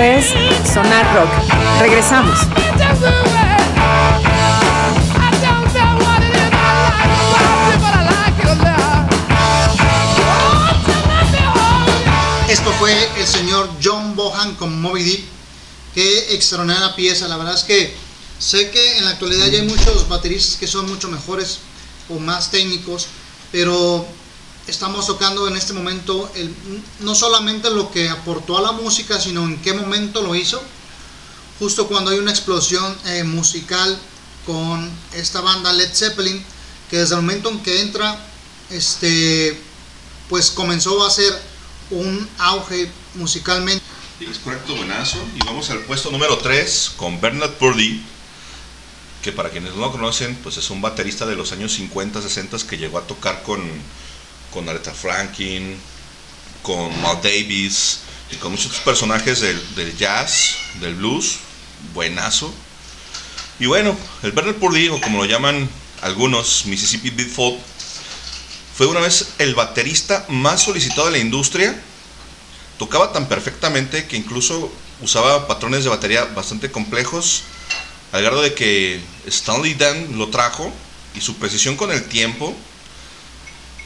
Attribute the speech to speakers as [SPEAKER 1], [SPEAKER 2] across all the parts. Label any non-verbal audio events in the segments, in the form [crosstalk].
[SPEAKER 1] Sonar Rock. Regresamos.
[SPEAKER 2] Esto fue el señor John Bohan con Moby Deep. Qué extraordinaria pieza. La verdad es que sé que en la actualidad ya hay muchos bateristas que son mucho mejores o más técnicos, pero estamos tocando en este momento el, no solamente lo que aportó a la música, sino en qué momento lo hizo. Justo cuando hay una explosión eh, musical con esta banda Led Zeppelin, que desde el momento en que entra, este, pues comenzó a ser un auge musicalmente.
[SPEAKER 3] Es correcto, buenazo. Y vamos al puesto número 3 con Bernard Purdy, que para quienes no lo conocen, pues es un baterista de los años 50, 60 que llegó a tocar con, con Aretha Franklin, con Mal Davis y con muchos personajes del, del jazz, del blues, buenazo. Y bueno, el Bernard Purdy, o como lo llaman algunos, Mississippi Beat fue una vez el baterista más solicitado de la industria. Tocaba tan perfectamente que incluso usaba patrones de batería bastante complejos, al grado de que Stanley Dan lo trajo y su precisión con el tiempo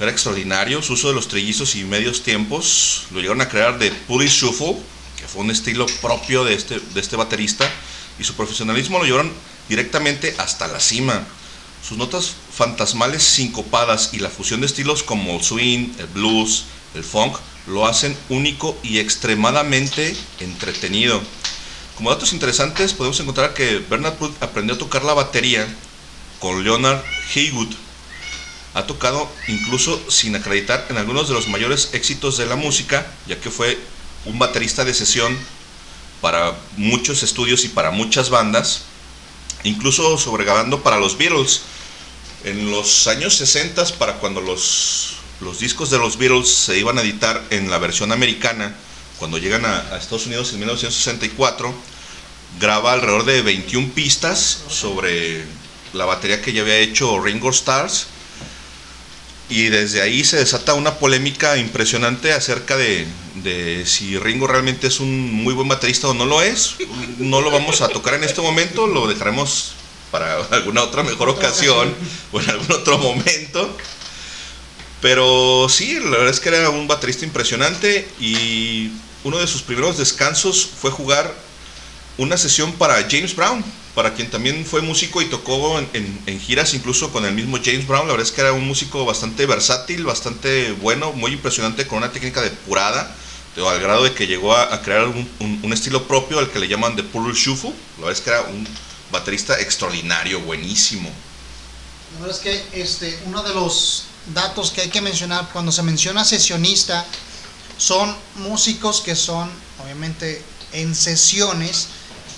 [SPEAKER 3] era extraordinario. Su uso de los trillizos y medios tiempos lo llegaron a crear de Puri Shuffle, que fue un estilo propio de este, de este baterista, y su profesionalismo lo llevaron directamente hasta la cima. Sus notas fantasmales sincopadas y la fusión de estilos como el swing, el blues, el funk lo hacen único y extremadamente entretenido. Como datos interesantes podemos encontrar que Bernard Pruitt aprendió a tocar la batería con Leonard Haywood. Ha tocado incluso sin acreditar en algunos de los mayores éxitos de la música, ya que fue un baterista de sesión para muchos estudios y para muchas bandas, incluso sobregrabando para los Beatles en los años 60, para cuando los, los discos de los Beatles se iban a editar en la versión americana, cuando llegan a, a Estados Unidos en 1964, graba alrededor de 21 pistas sobre la batería que ya había hecho Ringo Stars. Y desde ahí se desata una polémica impresionante acerca de, de, si Ringo realmente es un muy buen baterista o no lo es. No lo vamos a tocar en este momento, lo dejaremos para alguna otra mejor ocasión o en algún otro momento. Pero sí, la verdad es que era un baterista impresionante y uno de sus primeros descansos fue jugar una sesión para James Brown, para quien también fue músico y tocó en, giras incluso con el mismo James Brown. La verdad es que era un músico bastante versátil, bastante bueno, muy impresionante, con una técnica depurada, de, al grado de que llegó a, crear un, estilo propio al que le llaman The Purple Shuffle. La verdad es que era un baterista extraordinario, buenísimo.
[SPEAKER 2] La verdad es que este, uno de los datos que hay que mencionar cuando se menciona sesionista son músicos que son obviamente en sesiones,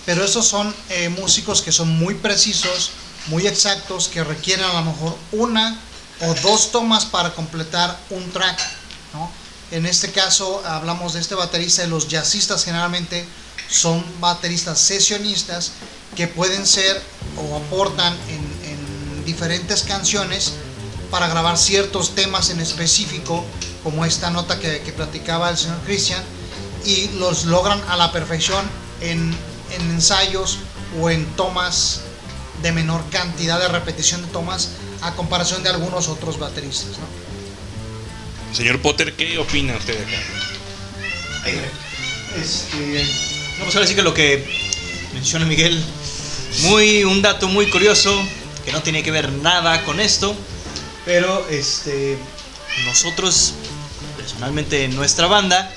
[SPEAKER 2] pero esos son eh, músicos que son muy precisos, muy exactos, que requieren a lo mejor una o dos tomas para completar un track. ¿no? En este caso hablamos de este baterista y los jazzistas generalmente son bateristas sesionistas que pueden ser o aportan en, en diferentes canciones para grabar ciertos temas en específico, como esta nota que, que platicaba el señor Christian, y los logran a la perfección en, en, ensayos o en tomas de menor cantidad de repetición de tomas a comparación de algunos otros bateristas. ¿no?
[SPEAKER 4] Señor Potter, ¿qué opina usted de acá?
[SPEAKER 5] Este, no, pues ahora sí que lo que menciona Miguel, muy, un dato muy curioso que no tiene que ver nada con esto, pero este, nosotros, personalmente en nuestra banda,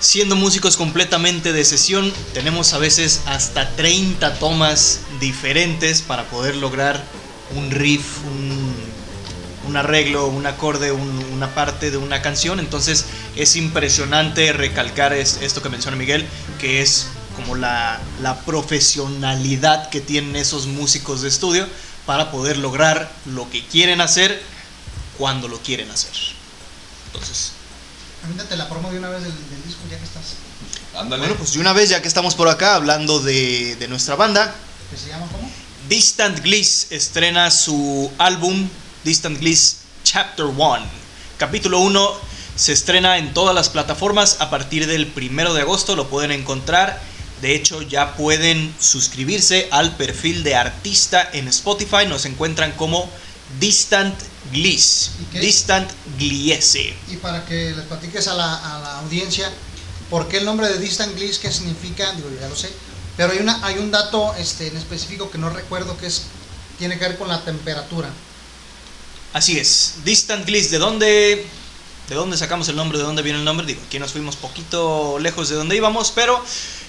[SPEAKER 5] siendo músicos completamente de sesión, tenemos a veces hasta 30 tomas diferentes para poder lograr un riff, un, arreglo, un acorde, un, una parte de una canción. Entonces es impresionante recalcar es, esto que menciona Miguel, que es como la, la profesionalidad que tienen esos músicos de estudio para poder lograr lo que quieren hacer cuando lo quieren hacer. Entonces,
[SPEAKER 2] Permítete la promo de una vez del, del disco ya que estás.
[SPEAKER 5] Ándale. Bueno, pues de una vez ya que estamos por acá hablando de, de nuestra banda.
[SPEAKER 2] ¿Que se llama cómo?
[SPEAKER 5] Distant Gliss estrena su álbum Distant Gliss Chapter 1. Capítulo 1 se estrena en todas las plataformas a partir del 1 de agosto. Lo pueden encontrar De hecho, ya pueden suscribirse al perfil de artista en Spotify. Nos encuentran como Distant Gliss.
[SPEAKER 2] ¿Y qué?
[SPEAKER 5] Distant Gliese.
[SPEAKER 2] Y para que les platiques a la, a la audiencia, ¿por qué el nombre de Distant Gliss? ¿Qué significa? Digo, ya lo sé. Pero hay, una, hay un dato este, en específico que no recuerdo que es tiene que ver con la temperatura.
[SPEAKER 5] Así es. Distant Gliss. ¿De dónde, ¿De dónde sacamos el nombre? ¿De dónde viene el nombre? Digo, aquí nos fuimos poquito lejos de donde íbamos, pero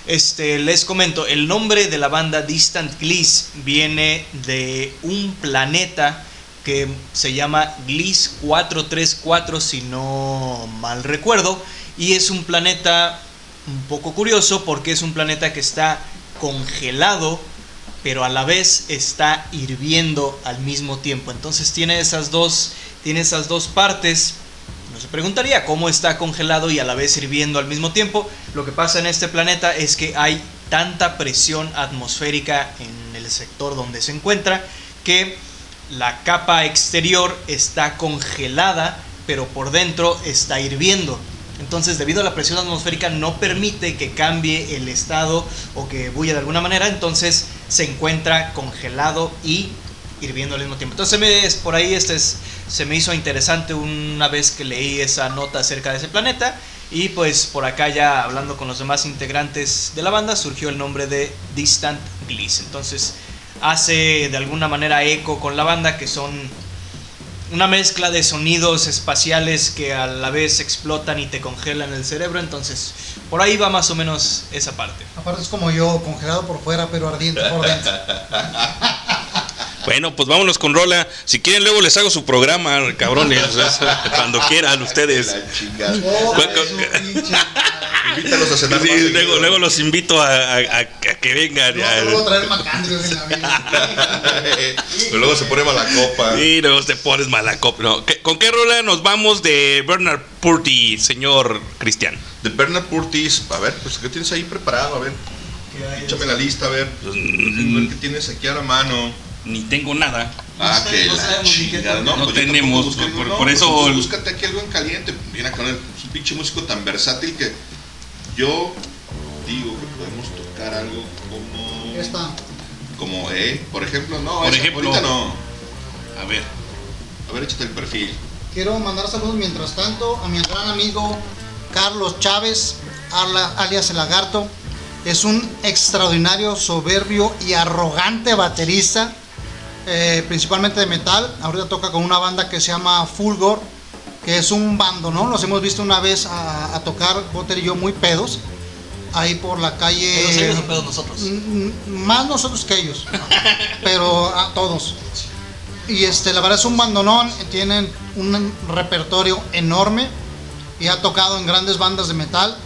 [SPEAKER 5] este, les comento. El nombre de la banda Distant Gliss viene de un planeta que se llama Gliss 434, si no mal recuerdo. Y es un planeta un poco curioso porque es un planeta que está congelado, pero a la vez está hirviendo al mismo tiempo. Entonces tiene esas dos, tiene esas dos partes. No se preguntaría cómo está congelado y a la vez hirviendo al mismo tiempo. Lo que pasa en este planeta es que hay tanta presión atmosférica en el sector donde se encuentra que la capa exterior está congelada, pero por dentro está hirviendo. Entonces, debido a la presión atmosférica, no permite que cambie el estado o que bulla de alguna manera. Entonces, se encuentra congelado y hirviendo al mismo tiempo. Entonces, por ahí este es- se me hizo interesante una vez que leí esa nota acerca de ese planeta. Y pues por acá ya hablando con los demás integrantes de la banda surgió el nombre de Distant Gliss. Entonces hace de alguna manera eco con la banda que son una mezcla de sonidos espaciales que a la vez explotan y te congelan el cerebro. Entonces por ahí va más o menos esa parte.
[SPEAKER 2] Aparte es como yo, congelado por fuera, pero ardiente por dentro. [laughs]
[SPEAKER 4] Bueno, pues vámonos con Rola. Si quieren, luego les hago su programa, cabrones. Cuando quieran ustedes.
[SPEAKER 3] La chingada.
[SPEAKER 2] Oh,
[SPEAKER 4] ¿Cuál-
[SPEAKER 2] su
[SPEAKER 4] cuál-
[SPEAKER 2] pinche madre.
[SPEAKER 3] Invítalos a cenar
[SPEAKER 4] Sí,
[SPEAKER 3] más
[SPEAKER 4] luego, luego los invito a, a- a- a que vengan.
[SPEAKER 2] No, no voy a traer macandrios en la vida. [laughs]
[SPEAKER 3] Pero luego se pone mala copa.
[SPEAKER 4] Y luego te pones mala copa. No, ¿qué- ¿Con qué rola nos vamos de Bernard Purdy, señor Cristian?
[SPEAKER 3] De Bernard Curtis, a ver, pues ¿qué tienes ahí preparado? A ver, échame la lista, a ver.
[SPEAKER 4] Pues,
[SPEAKER 3] A ver qué tienes aquí a la mano.
[SPEAKER 4] Ni tengo nada.
[SPEAKER 3] Ah,
[SPEAKER 5] sé,
[SPEAKER 3] que
[SPEAKER 5] no
[SPEAKER 3] la
[SPEAKER 5] sabemos ni qué
[SPEAKER 3] chingada.
[SPEAKER 5] tal.
[SPEAKER 3] No,
[SPEAKER 4] No
[SPEAKER 3] pues
[SPEAKER 4] tenemos,
[SPEAKER 3] busqué,
[SPEAKER 4] por-
[SPEAKER 3] no,
[SPEAKER 4] por
[SPEAKER 3] pues
[SPEAKER 4] eso-
[SPEAKER 3] búscate aquí algo en caliente. Viene acá, es un pinche músico tan versátil que yo digo que podemos tocar algo como.
[SPEAKER 2] Esta.
[SPEAKER 3] Como, eh, por ejemplo, no,
[SPEAKER 4] Por
[SPEAKER 3] esa-
[SPEAKER 4] ejemplo.
[SPEAKER 3] ahorita no.
[SPEAKER 4] A ver.
[SPEAKER 3] A ver, échate el perfil.
[SPEAKER 2] Quiero mandar saludos mientras tanto a mi gran amigo Carlos Chávez, alias El Lagarto. Es un extraordinario, soberbio y arrogante baterista, eh, principalmente de metal. Ahorita toca con una banda que se llama Fulgor, que es un bando, ¿no? Los hemos visto una vez a, a tocar, Botter y yo, muy pedos, ahí por la calle.
[SPEAKER 5] Pedos ellos o pedos nosotros.
[SPEAKER 2] Mm, mm, Más nosotros que ellos, [laughs] pero a todos. Y este, la verdad es un bandonón, tienen un repertorio enorme y ha tocado en grandes bandas de metal.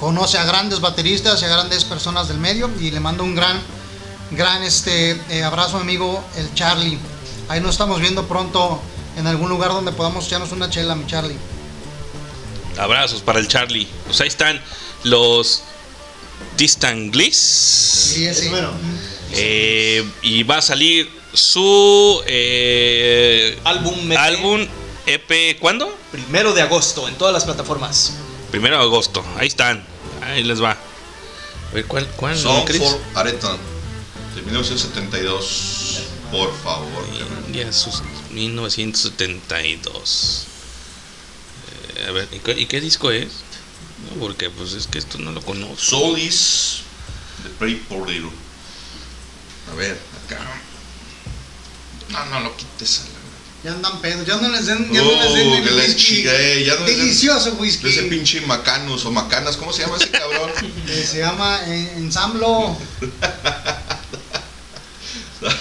[SPEAKER 2] Conoce a grandes bateristas y a grandes personas del medio y le mando un gran, gran este, eh, abrazo amigo el Charlie. Ahí nos estamos viendo pronto en algún lugar donde podamos echarnos una chela, mi Charlie.
[SPEAKER 4] Abrazos para el Charlie. Pues ahí están los Distant Gliss.
[SPEAKER 2] Y ese,
[SPEAKER 5] bueno.
[SPEAKER 4] Eh, y va a salir su eh,
[SPEAKER 5] Álbum EP.
[SPEAKER 4] álbum EP. ¿Cuándo?
[SPEAKER 5] Primero de agosto en todas las plataformas.
[SPEAKER 4] Primero de agosto. Ahí están. Ahí les va. A ver, ¿cuál? cuál
[SPEAKER 3] Song
[SPEAKER 4] Chris?
[SPEAKER 3] for Areton, de 1972. Por favor. carnal.
[SPEAKER 4] Ya sus 1972. Eh, a ver, ¿y qué, y qué disco es? No, porque pues es que esto no lo conozco.
[SPEAKER 3] Soul is the Pray for Little. A ver, acá. No, no lo quites a la
[SPEAKER 2] Ya andan pedos, ya no les den, ya
[SPEAKER 3] Oh,
[SPEAKER 2] no les den el
[SPEAKER 3] que les
[SPEAKER 2] whisky.
[SPEAKER 3] chingué, ya no les den-
[SPEAKER 2] Delicioso
[SPEAKER 3] De ese
[SPEAKER 2] whisky.
[SPEAKER 3] pinche Macanus o Macanas, ¿cómo se llama ese cabrón? [laughs]
[SPEAKER 2] Eh, se llama eh, Ensamblo. [laughs]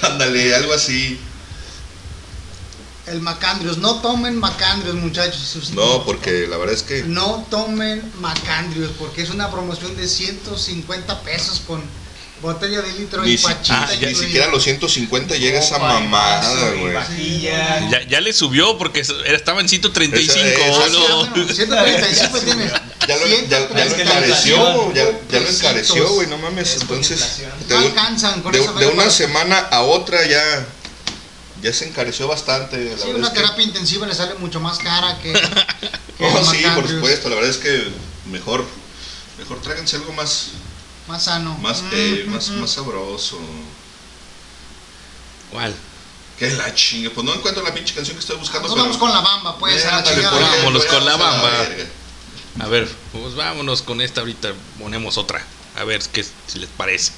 [SPEAKER 3] Ándale, algo así.
[SPEAKER 2] El Macandrios. No tomen Macandrios, muchachos.
[SPEAKER 3] No, porque la verdad es que.
[SPEAKER 2] No tomen Macandrios, porque es una promoción de 150 pesos con botella de litro
[SPEAKER 3] Ni,
[SPEAKER 2] y
[SPEAKER 3] si-
[SPEAKER 2] pachita.
[SPEAKER 3] ah, ya, ni siquiera los 150 llega esa mamada, güey.
[SPEAKER 5] vajilla.
[SPEAKER 4] Ya, ya le subió porque estaba en 135.
[SPEAKER 3] Esa- esa-
[SPEAKER 2] Ah, sí,
[SPEAKER 4] ¿no?
[SPEAKER 2] ah, bueno, 135 [laughs] tiene.
[SPEAKER 3] Ya lo, ya, ya lo
[SPEAKER 2] 135.
[SPEAKER 3] encareció, ya, ya lo encareció, güey, no mames. Entonces, de,
[SPEAKER 2] No alcanzan con
[SPEAKER 3] de-
[SPEAKER 2] esa
[SPEAKER 3] de
[SPEAKER 2] feria
[SPEAKER 3] una semana a otra ya, ya se encareció bastante. La
[SPEAKER 2] Sí,
[SPEAKER 3] verdad
[SPEAKER 2] una
[SPEAKER 3] es que-
[SPEAKER 2] terapia intensiva le sale mucho más cara que. [laughs] que
[SPEAKER 3] Oh, sí, por supuesto, la verdad es que mejor Mejor tráiganse algo más,
[SPEAKER 2] Más sano.
[SPEAKER 3] más,
[SPEAKER 2] Mm,
[SPEAKER 3] eh, más,
[SPEAKER 2] mm,
[SPEAKER 3] más sabroso.
[SPEAKER 4] ¿Cuál?
[SPEAKER 3] Que la chinga. Pues no encuentro la pinche canción que estoy buscando.
[SPEAKER 2] Nos vamos con la bamba, pues, a la chingada.
[SPEAKER 4] Vámonos con la
[SPEAKER 3] a
[SPEAKER 4] bamba. A ver, pues vámonos con esta ahorita, ponemos otra. A ver qué si les parece.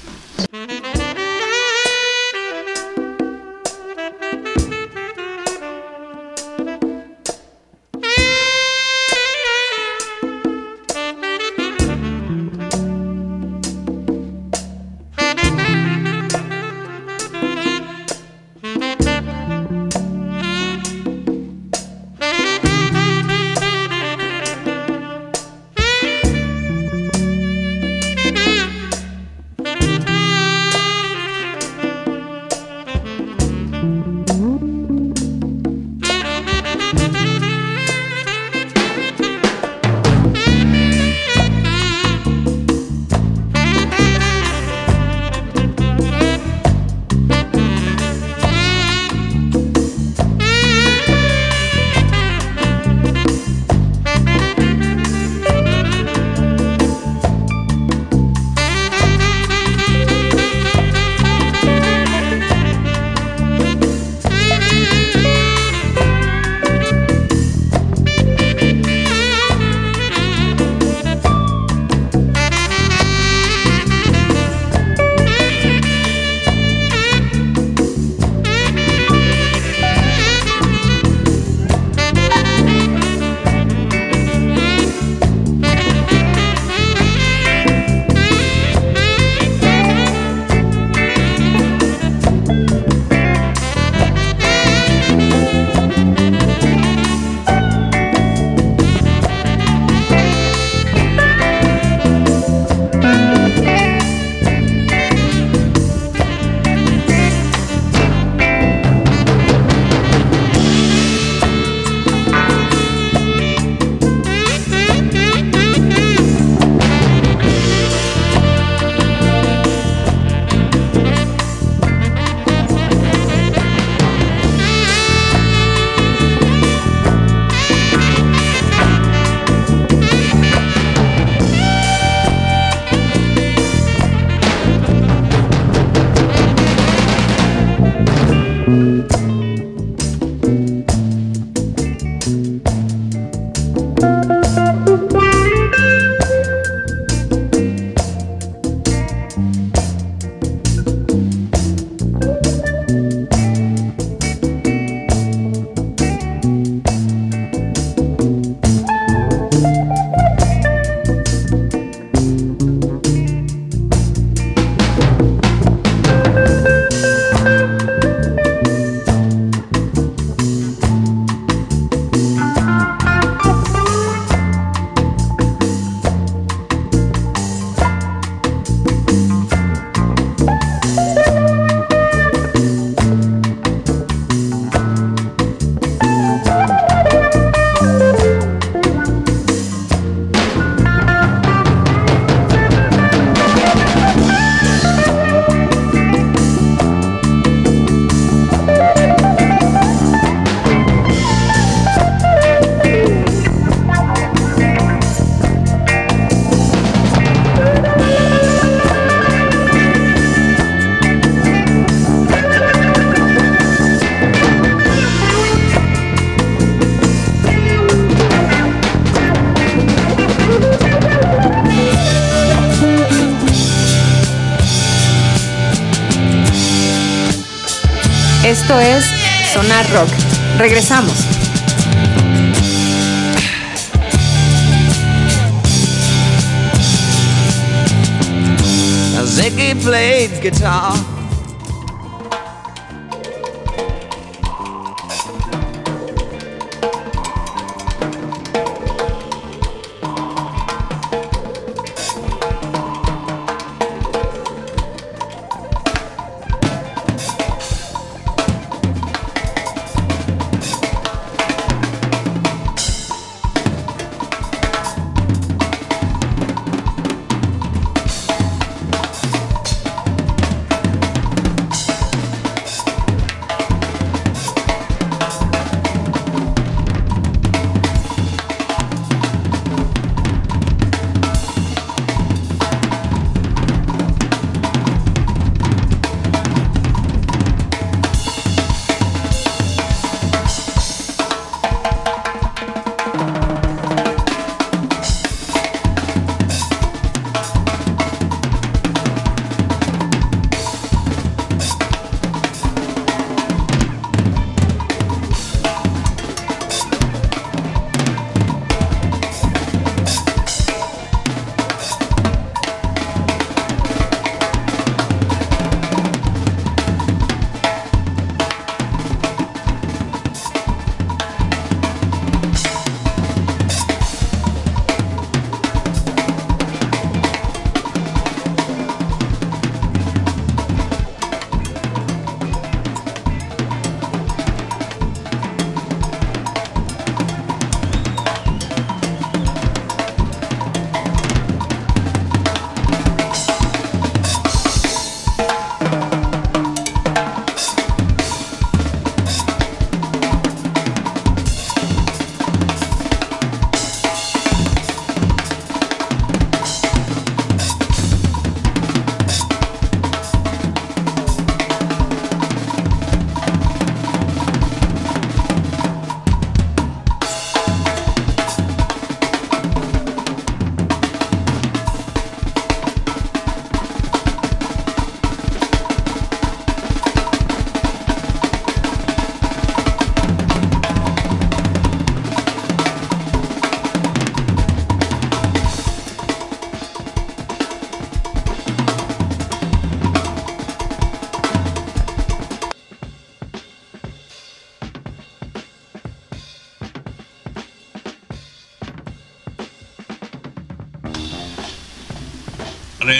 [SPEAKER 1] Regresamos.
[SPEAKER 6] Ziggy played guitar.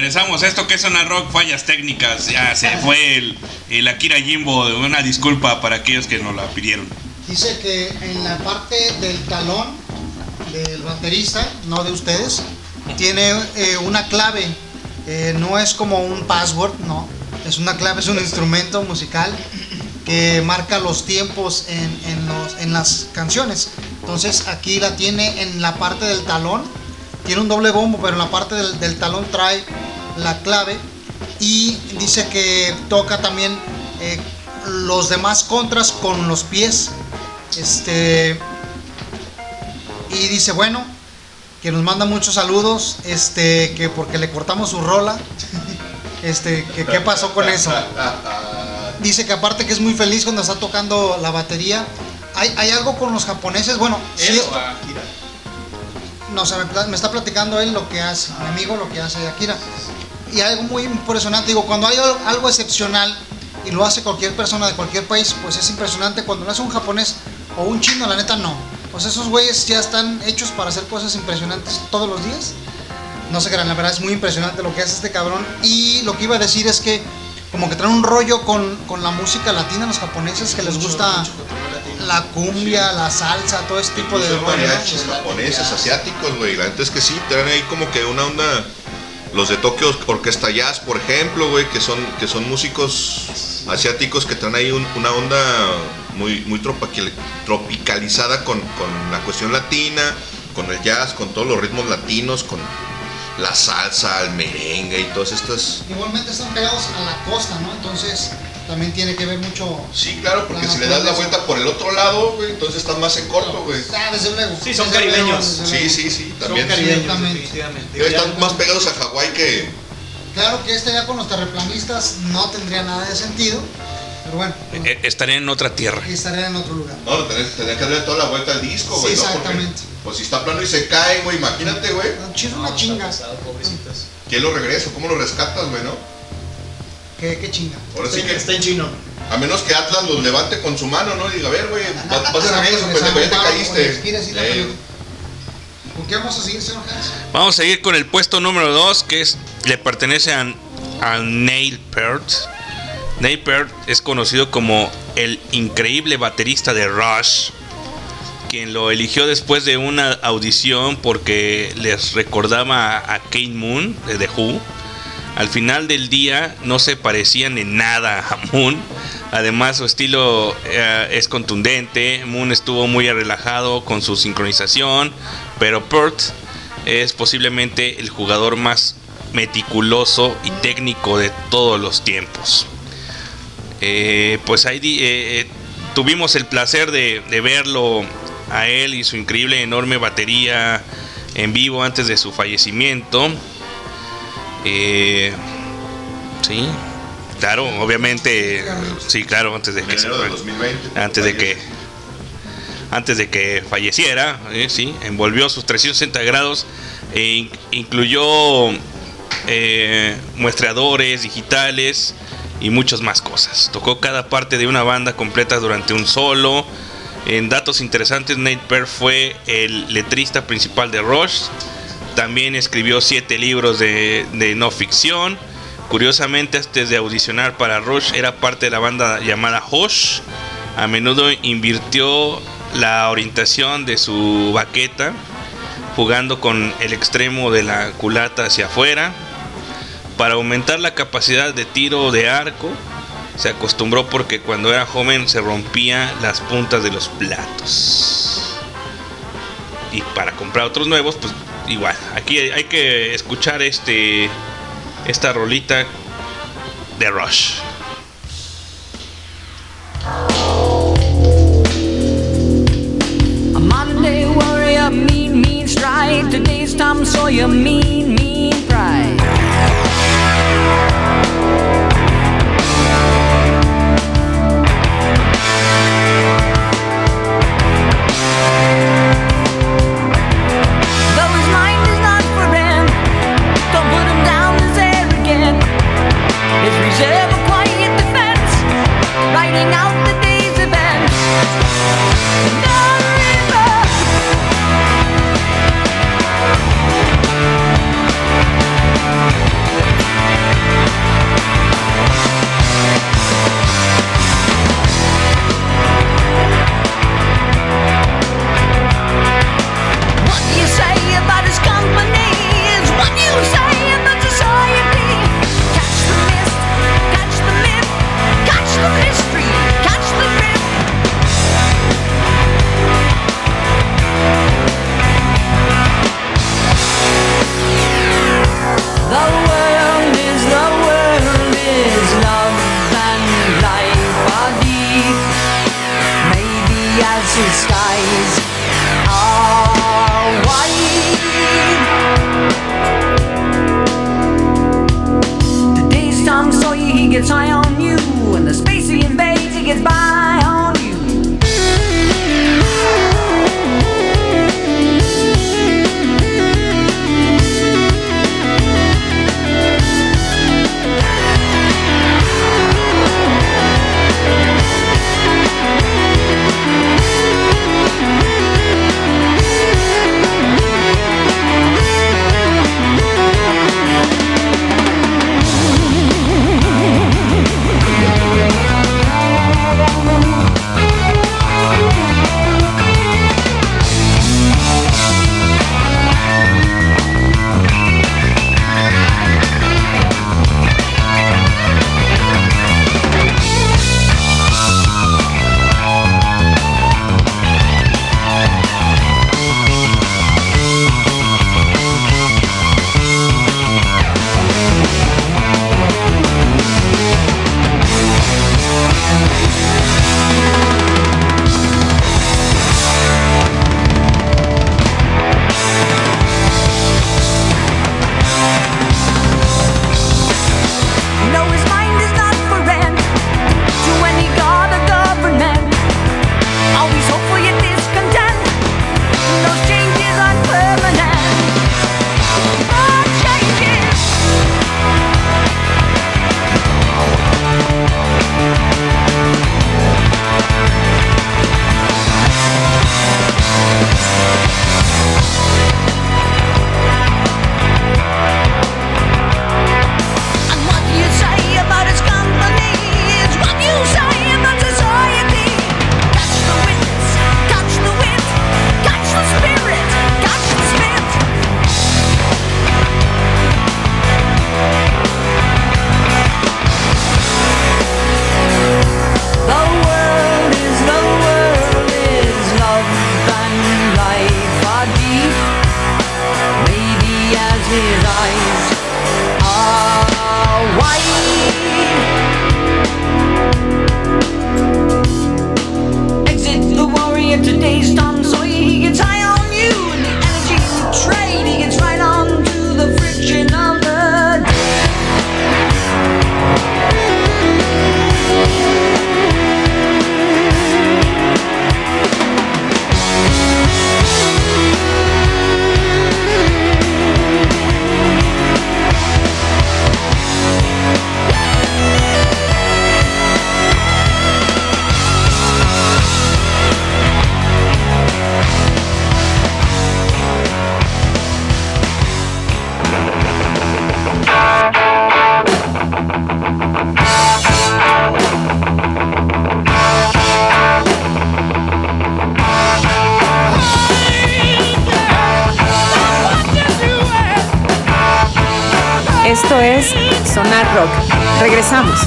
[SPEAKER 4] Regresamos esto que es una rock, fallas técnicas. Ya se fue el, el Akira Jimbo. Una disculpa para aquellos que nos la pidieron.
[SPEAKER 2] Dice que en la parte del talón del baterista, no de ustedes, tiene eh, una clave. Eh, no es como un password, no. Es una clave, es un instrumento musical que marca los tiempos en, en los- en las canciones. Entonces aquí la tiene en la parte del talón. Tiene un doble bombo, pero en la parte del, del talón trae la clave. Y dice que toca también eh, los demás contras con los pies. Este. Y dice, bueno, que nos manda muchos saludos. Este, que porque le cortamos su rola. [laughs] Este, que qué pasó con eso. Dice que aparte que es muy feliz cuando está tocando la batería. Hay, hay algo con los japoneses, bueno, sí no, o sea, me, me está platicando él lo que hace, mi amigo lo que hace Akira. Y algo muy impresionante, digo, cuando hay al- algo excepcional y lo hace cualquier persona de cualquier país, pues es impresionante. Cuando lo hace un japonés o un chino, la neta no. Pues esos güeyes ya están hechos para hacer cosas impresionantes todos los días. No sé, la verdad es muy impresionante lo que hace este cabrón. Y lo que iba a decir es que como que traen un rollo con, con la música latina, los japoneses, que les gusta la cumbia, la salsa, todo este tipo de
[SPEAKER 3] mariachis japoneses, asiáticos, güey. La neta es que sí, traen ahí como que una onda. Los de Tokyo Orquesta Jazz, por ejemplo, güey, que son, que son músicos asiáticos que traen ahí un- una onda muy, muy tropical- tropicalizada con, con la cuestión latina, con el jazz, con todos los ritmos latinos, con la salsa, el merengue y todas estas.
[SPEAKER 2] Igualmente están pegados a la costa, ¿no? Entonces también tiene que ver mucho.
[SPEAKER 3] Sí, claro, porque si le das la vuelta por el otro lado, güey, entonces estás más en corto, güey.
[SPEAKER 2] Ah, desde luego.
[SPEAKER 5] Sí, son
[SPEAKER 2] desde
[SPEAKER 5] caribeños.
[SPEAKER 2] desde
[SPEAKER 3] Sí, sí, sí,
[SPEAKER 5] Son
[SPEAKER 3] también.
[SPEAKER 5] caribeños,
[SPEAKER 2] Ciertamente.
[SPEAKER 5] definitivamente.
[SPEAKER 3] Están más pegados a Hawái que,
[SPEAKER 2] Claro que este ya con los terraplanistas no tendría nada de sentido, pero bueno,
[SPEAKER 4] Eh, Estaré en otra tierra.
[SPEAKER 2] estaría en otro lugar.
[SPEAKER 3] No, tenés que darle toda la vuelta al disco,
[SPEAKER 2] Sí,
[SPEAKER 3] güey. ¿no?
[SPEAKER 2] exactamente.
[SPEAKER 3] Porque, pues si está plano y se cae, güey, imagínate, güey.
[SPEAKER 2] Chido una chinga.
[SPEAKER 5] pobrecitos.
[SPEAKER 3] ¿Quién lo regresa? ¿Cómo lo rescatas, güey, no?
[SPEAKER 2] Qué, qué chinga.
[SPEAKER 3] Ahora sí
[SPEAKER 5] Está,
[SPEAKER 3] que,
[SPEAKER 5] está en chino.
[SPEAKER 3] a menos que Atlas los levante con su mano, ¿no? Y diga, a ver, güey, vas a pendejo, ya te caíste. Eh.
[SPEAKER 2] ¿Con qué vamos a seguir, señor Hans?
[SPEAKER 4] Vamos a seguir con el puesto número 2, que es, le pertenece a, a Neil Peart. Neil Peart es conocido como el increíble baterista de Rush, quien lo eligió después de una audición porque les recordaba a Kate Moon de The Who. Al final del día no se parecían en nada a Moon. Además su estilo eh, es contundente. Moon estuvo muy relajado con su sincronización. Pero Peart es posiblemente el jugador más meticuloso y técnico de todos los tiempos. Eh, pues ahí eh, tuvimos el placer de verlo a él y su increíble enorme batería en vivo antes de su fallecimiento. Eh, sí, claro, obviamente, sí, claro, antes de que se
[SPEAKER 3] enero del
[SPEAKER 4] fue-
[SPEAKER 3] 2020.
[SPEAKER 4] antes de que antes de que falleciera, eh, sí, envolvió sus 360 grados e in- incluyó eh, muestreadores digitales y muchas más cosas. Tocó cada parte de una banda completa durante un solo. En datos interesantes, Nate Peart fue el letrista principal de Rush. También escribió siete libros de, no ficción. Curiosamente, antes de audicionar para Rush, era parte de la banda llamada Hush. A menudo invirtió la orientación de su baqueta, jugando con el extremo de la culata hacia afuera. Para aumentar la capacidad de tiro de arco, se acostumbró porque cuando era joven se rompía las puntas de los platos. Y para comprar otros nuevos, pues igual. Aquí hay que escuchar este esta rolita de Rush.
[SPEAKER 6] A Monday warrior, mean, mean strike. Today's Tom Sawyer, mean, his eyes are wide. Exit the warrior, today's Tom Sawyer. He gets high
[SPEAKER 1] Rock. Regresamos.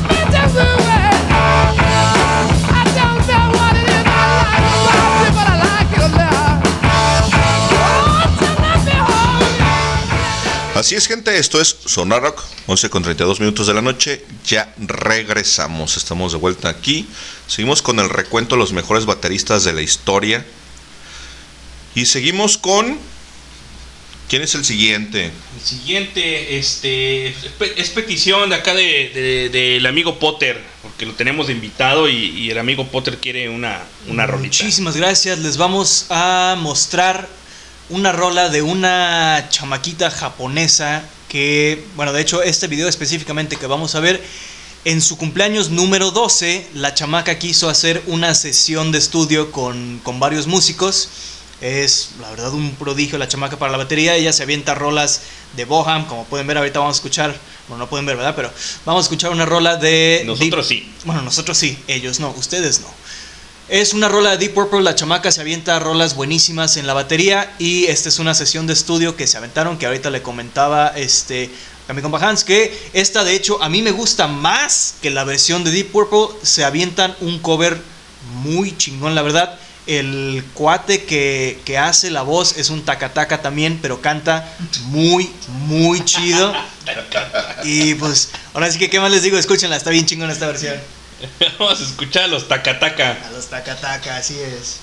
[SPEAKER 3] Así es, gente, esto es Sonar Rock, 11 con 32 minutos de la noche. Ya regresamos, estamos de vuelta aquí. Seguimos con el recuento de los mejores bateristas de la historia. Y seguimos con. ¿Quién es el siguiente?
[SPEAKER 4] El siguiente este, es pe- es petición de acá de- de- del amigo Potter, porque lo tenemos de invitado y, y el amigo Potter quiere una, una rolita.
[SPEAKER 5] Muchísimas gracias. Les vamos a mostrar una rola de una chamaquita japonesa que, bueno, de hecho este video específicamente que vamos a ver, en su cumpleaños número 12, la chamaca quiso hacer una sesión de estudio con, con varios músicos. Es, la verdad, un prodigio la chamaca para la batería. Ella se avienta rolas de Boham, como pueden ver, ahorita vamos a escuchar, bueno, no pueden ver, ¿verdad? Pero vamos a escuchar una rola de...
[SPEAKER 4] Nosotros
[SPEAKER 5] Deep-
[SPEAKER 4] sí.
[SPEAKER 5] Bueno, nosotros sí, ellos no, ustedes no. Es una rola de Deep Purple, la chamaca se avienta rolas buenísimas en la batería y esta es una sesión de estudio que se aventaron, que ahorita le comentaba este, a mi compa Hans, que esta de hecho a mí me gusta más que la versión de Deep Purple, se avientan un cover muy chingón, la verdad. El cuate que, que hace la voz es un tacataca también, pero canta muy, muy chido. Y pues, ahora sí que, ¿qué más les digo? Escúchenla, está bien chingona esta versión. [laughs]
[SPEAKER 4] Vamos a escuchar a los Takataka.
[SPEAKER 5] A los tacataca, así es.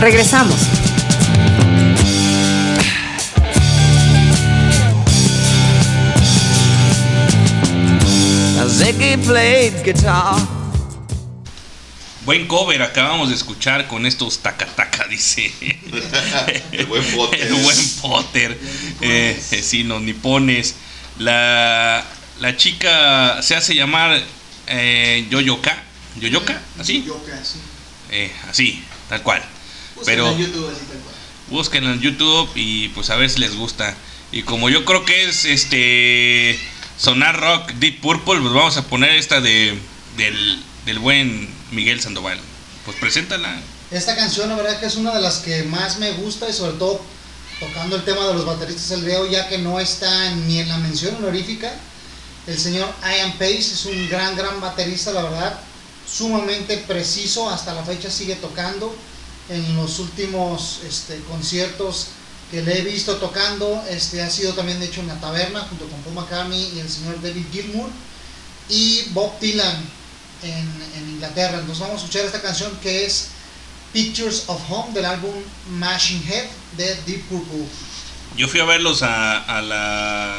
[SPEAKER 7] Regresamos.
[SPEAKER 8] Buen cover acabamos de escuchar con estos taca taca, dice. [laughs]
[SPEAKER 3] El buen Potter.
[SPEAKER 8] El buen Potter. Eh, eh, sí, los nipones. La, la chica se hace llamar eh, Yoyoka. ¿Yoyoka? ¿Así? Eh, así, tal cual. Pero busquen en YouTube y pues a ver si les gusta. Y como yo creo que es este Sonar Rock Deep Purple, pues vamos a poner esta de del, del buen Miguel Sandoval. Pues preséntala.
[SPEAKER 2] Esta canción, la verdad que es una de las que más me gusta y sobre todo tocando el tema de los bateristas del veo, ya que no está ni en la mención honorífica. El señor Ian Pace es un gran, gran baterista, la verdad, sumamente preciso, hasta la fecha sigue tocando. En los últimos este, conciertos que le he visto tocando, este, ha sido también de hecho en la taberna junto con Paul McCartney y el señor David Gilmour y Bob Dylan en, en Inglaterra. Entonces vamos a escuchar esta canción que es Pictures of Home del álbum Machine Head de Deep Purple.
[SPEAKER 8] Yo fui a verlos a, a la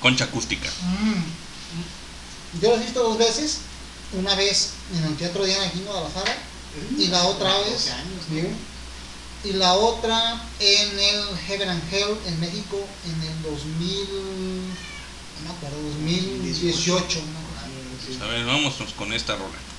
[SPEAKER 8] concha acústica.
[SPEAKER 2] Mm. Yo los he visto dos veces, una vez en el Teatro Diana aquí en Guadalajara y la otra vez y la otra en el Heaven and Hell en México en el 2000 no me acuerdo 2018 una cosa así.
[SPEAKER 8] A ver, vamos con esta rola.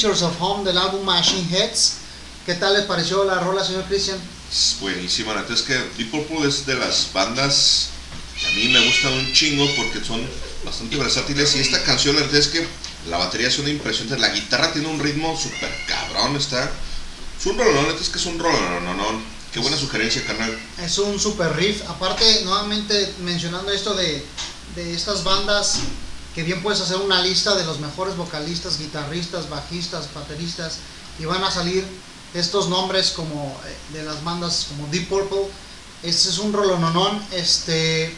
[SPEAKER 9] Pictures of Home
[SPEAKER 2] del álbum Machine Heads. ¿Qué tal les pareció la rola, señor Christian?
[SPEAKER 3] Es buenísima, la es que Deep Purple es de las bandas que a mí me gustan un chingo porque son bastante versátiles y esta canción la es que la batería suena impresionante, la guitarra tiene un ritmo súper cabrón, está... Es un rolón, es que es un rolón, qué buena sugerencia, carnal.
[SPEAKER 2] Es un super riff. Aparte, nuevamente mencionando esto de, de estas bandas, que bien puedes hacer una lista de los mejores vocalistas, guitarristas, bajistas, bateristas, y van a salir estos nombres como eh, de las bandas como Deep Purple. Este es un rolononón, este,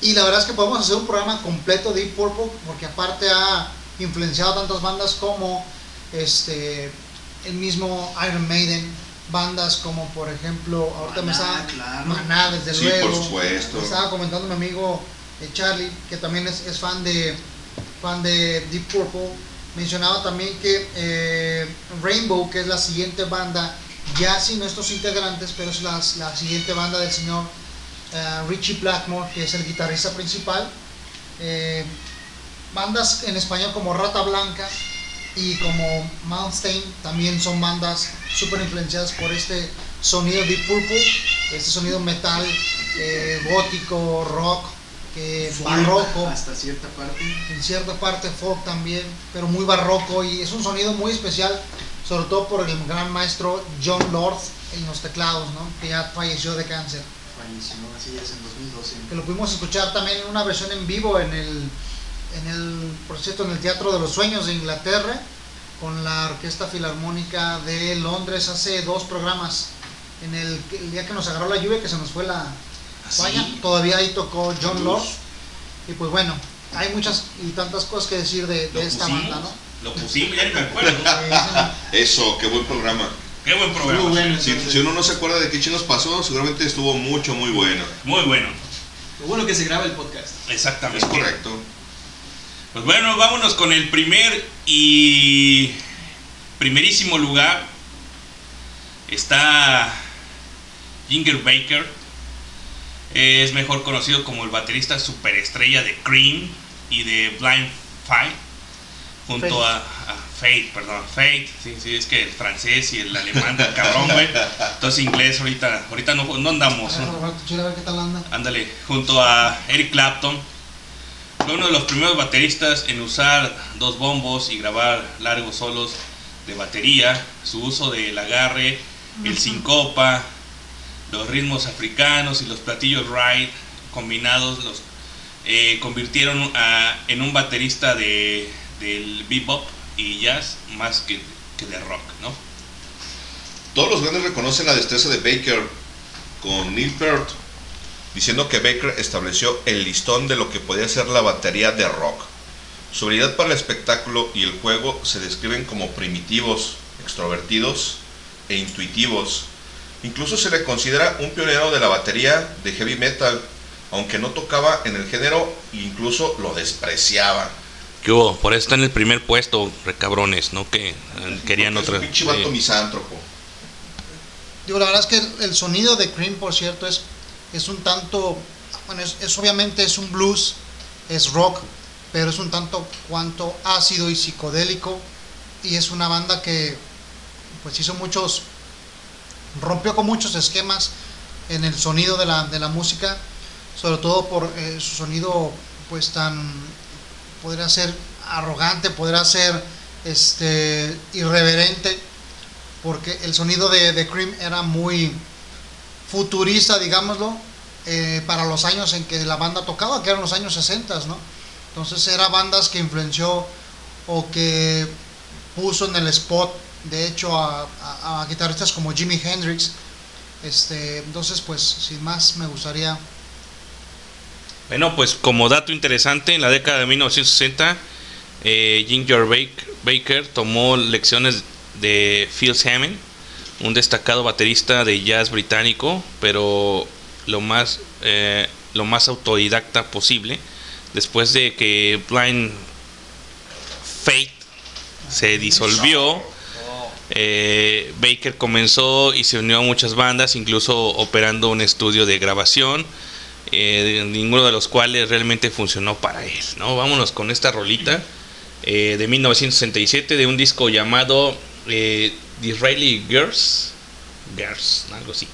[SPEAKER 2] y la verdad es que podemos hacer un programa completo de Deep Purple, porque aparte ha influenciado tantas bandas como este, el mismo Iron Maiden, bandas como por ejemplo, ahorita me estaba
[SPEAKER 5] claro.
[SPEAKER 2] Maná, desde
[SPEAKER 3] Sí,
[SPEAKER 2] luego.
[SPEAKER 3] por supuesto.
[SPEAKER 2] Me estaba comentando mi amigo eh, Charlie, que también es, es fan de fan de Deep Purple, mencionaba también que eh, Rainbow, que es la siguiente banda, ya sin estos integrantes, pero es la, siguiente banda del señor eh, Richie Blackmore, que es el guitarrista principal. Eh, bandas en español como Rata Blanca y como Malmsteen también son bandas súper influenciadas por este sonido Deep Purple, este sonido metal, gótico, rock, barroco,
[SPEAKER 5] Hasta cierta parte.
[SPEAKER 2] en cierta parte folk también, pero muy barroco y es un sonido muy especial, sobre todo por el gran maestro John Lord en los teclados, ¿no? que ya falleció de cáncer.
[SPEAKER 5] Falleció, así es, en 2012.
[SPEAKER 2] que lo pudimos escuchar también en una versión en vivo en el, en el, por cierto, en el Teatro de los Sueños de Inglaterra, con la Orquesta Filarmónica de Londres hace dos programas. En el, el día que nos agarró la lluvia, que se nos fue la
[SPEAKER 5] ¿Ah,
[SPEAKER 2] valla,
[SPEAKER 5] sí?
[SPEAKER 2] todavía ahí tocó John Lord. Y pues bueno, hay muchas y tantas cosas que decir de, de esta banda, ¿no?
[SPEAKER 4] Lo pusimos, ya ni me acuerdo.
[SPEAKER 3] Eso, qué buen programa.
[SPEAKER 4] Qué buen programa.
[SPEAKER 5] Muy bueno.
[SPEAKER 3] Si, si uno no se acuerda de qué chinos pasó, seguramente estuvo mucho, muy bueno.
[SPEAKER 4] Muy bueno.
[SPEAKER 5] Lo bueno que se graba el podcast.
[SPEAKER 4] Exactamente.
[SPEAKER 3] Es correcto.
[SPEAKER 4] Pues bueno, vámonos con el primer y primerísimo lugar. Está Ginger Baker. Es mejor conocido como el baterista superestrella de Cream y de Blind Fight. Junto
[SPEAKER 2] Fate.
[SPEAKER 4] a, a Fate, perdón, Fate. Sí, sí, es que el francés y el alemán, el cabrón, güey. Entonces inglés ahorita, ahorita no, no andamos.
[SPEAKER 2] a ver,
[SPEAKER 4] ¿no?
[SPEAKER 2] Roberto, chile, a ver qué tal anda.
[SPEAKER 4] Ándale, junto a Eric Clapton. Fue uno de los primeros bateristas en usar dos bombos y grabar largos solos de batería. Su uso del agarre, el sincopa, los ritmos africanos y los platillos ride combinados los eh, convirtieron a- en un baterista de, del bebop y jazz más que, que de rock, ¿no?
[SPEAKER 3] Todos los grandes reconocen la destreza de Baker con Neil Peart, diciendo que Baker estableció el listón de lo que podía ser la batería de rock. Su habilidad para el espectáculo y el juego se describen como primitivos, extrovertidos e intuitivos. Incluso se le considera un pionero de la batería de heavy metal, aunque no tocaba en el género, incluso lo despreciaba.
[SPEAKER 4] ¿Qué hubo? Por eso está en el primer puesto, recabrones, ¿no? Que eh, querían
[SPEAKER 3] Porque es
[SPEAKER 4] otra.
[SPEAKER 3] un pinche vato
[SPEAKER 4] sí.
[SPEAKER 3] misántropo.
[SPEAKER 2] Digo, la verdad es que el, el sonido de Cream, por cierto, es, es un tanto, bueno, es, es obviamente es un blues, es rock, pero es un tanto cuanto ácido y psicodélico y es una banda que pues hizo muchos, rompió con muchos esquemas en el sonido de la, de la música, sobre todo por eh, su sonido pues tan, podría ser arrogante, podría ser este, irreverente, porque el sonido de, de Cream era muy futurista, digámoslo, eh, para los años en que la banda tocaba, que eran los años 60, ¿no? Entonces era bandas que influenció o que puso en el spot, de hecho, a, a- guitarristas como Jimi Hendrix. Este, entonces, pues, sin más, me gustaría
[SPEAKER 4] Bueno, pues como dato interesante, en la década de 1960, eh, Ginger Baker
[SPEAKER 10] Baker tomó lecciones de Phil Hammond, un destacado baterista de jazz británico, pero lo más, eh, lo más autodidacta posible. Después de que Blind Fate se disolvió, eh, Baker comenzó y se unió a muchas bandas, incluso operando un estudio de grabación, eh, ninguno de los cuales realmente funcionó para él. ¿no? Vámonos con esta rolita eh, de 1967 de un disco llamado Disraeli Girls, Girls, algo así.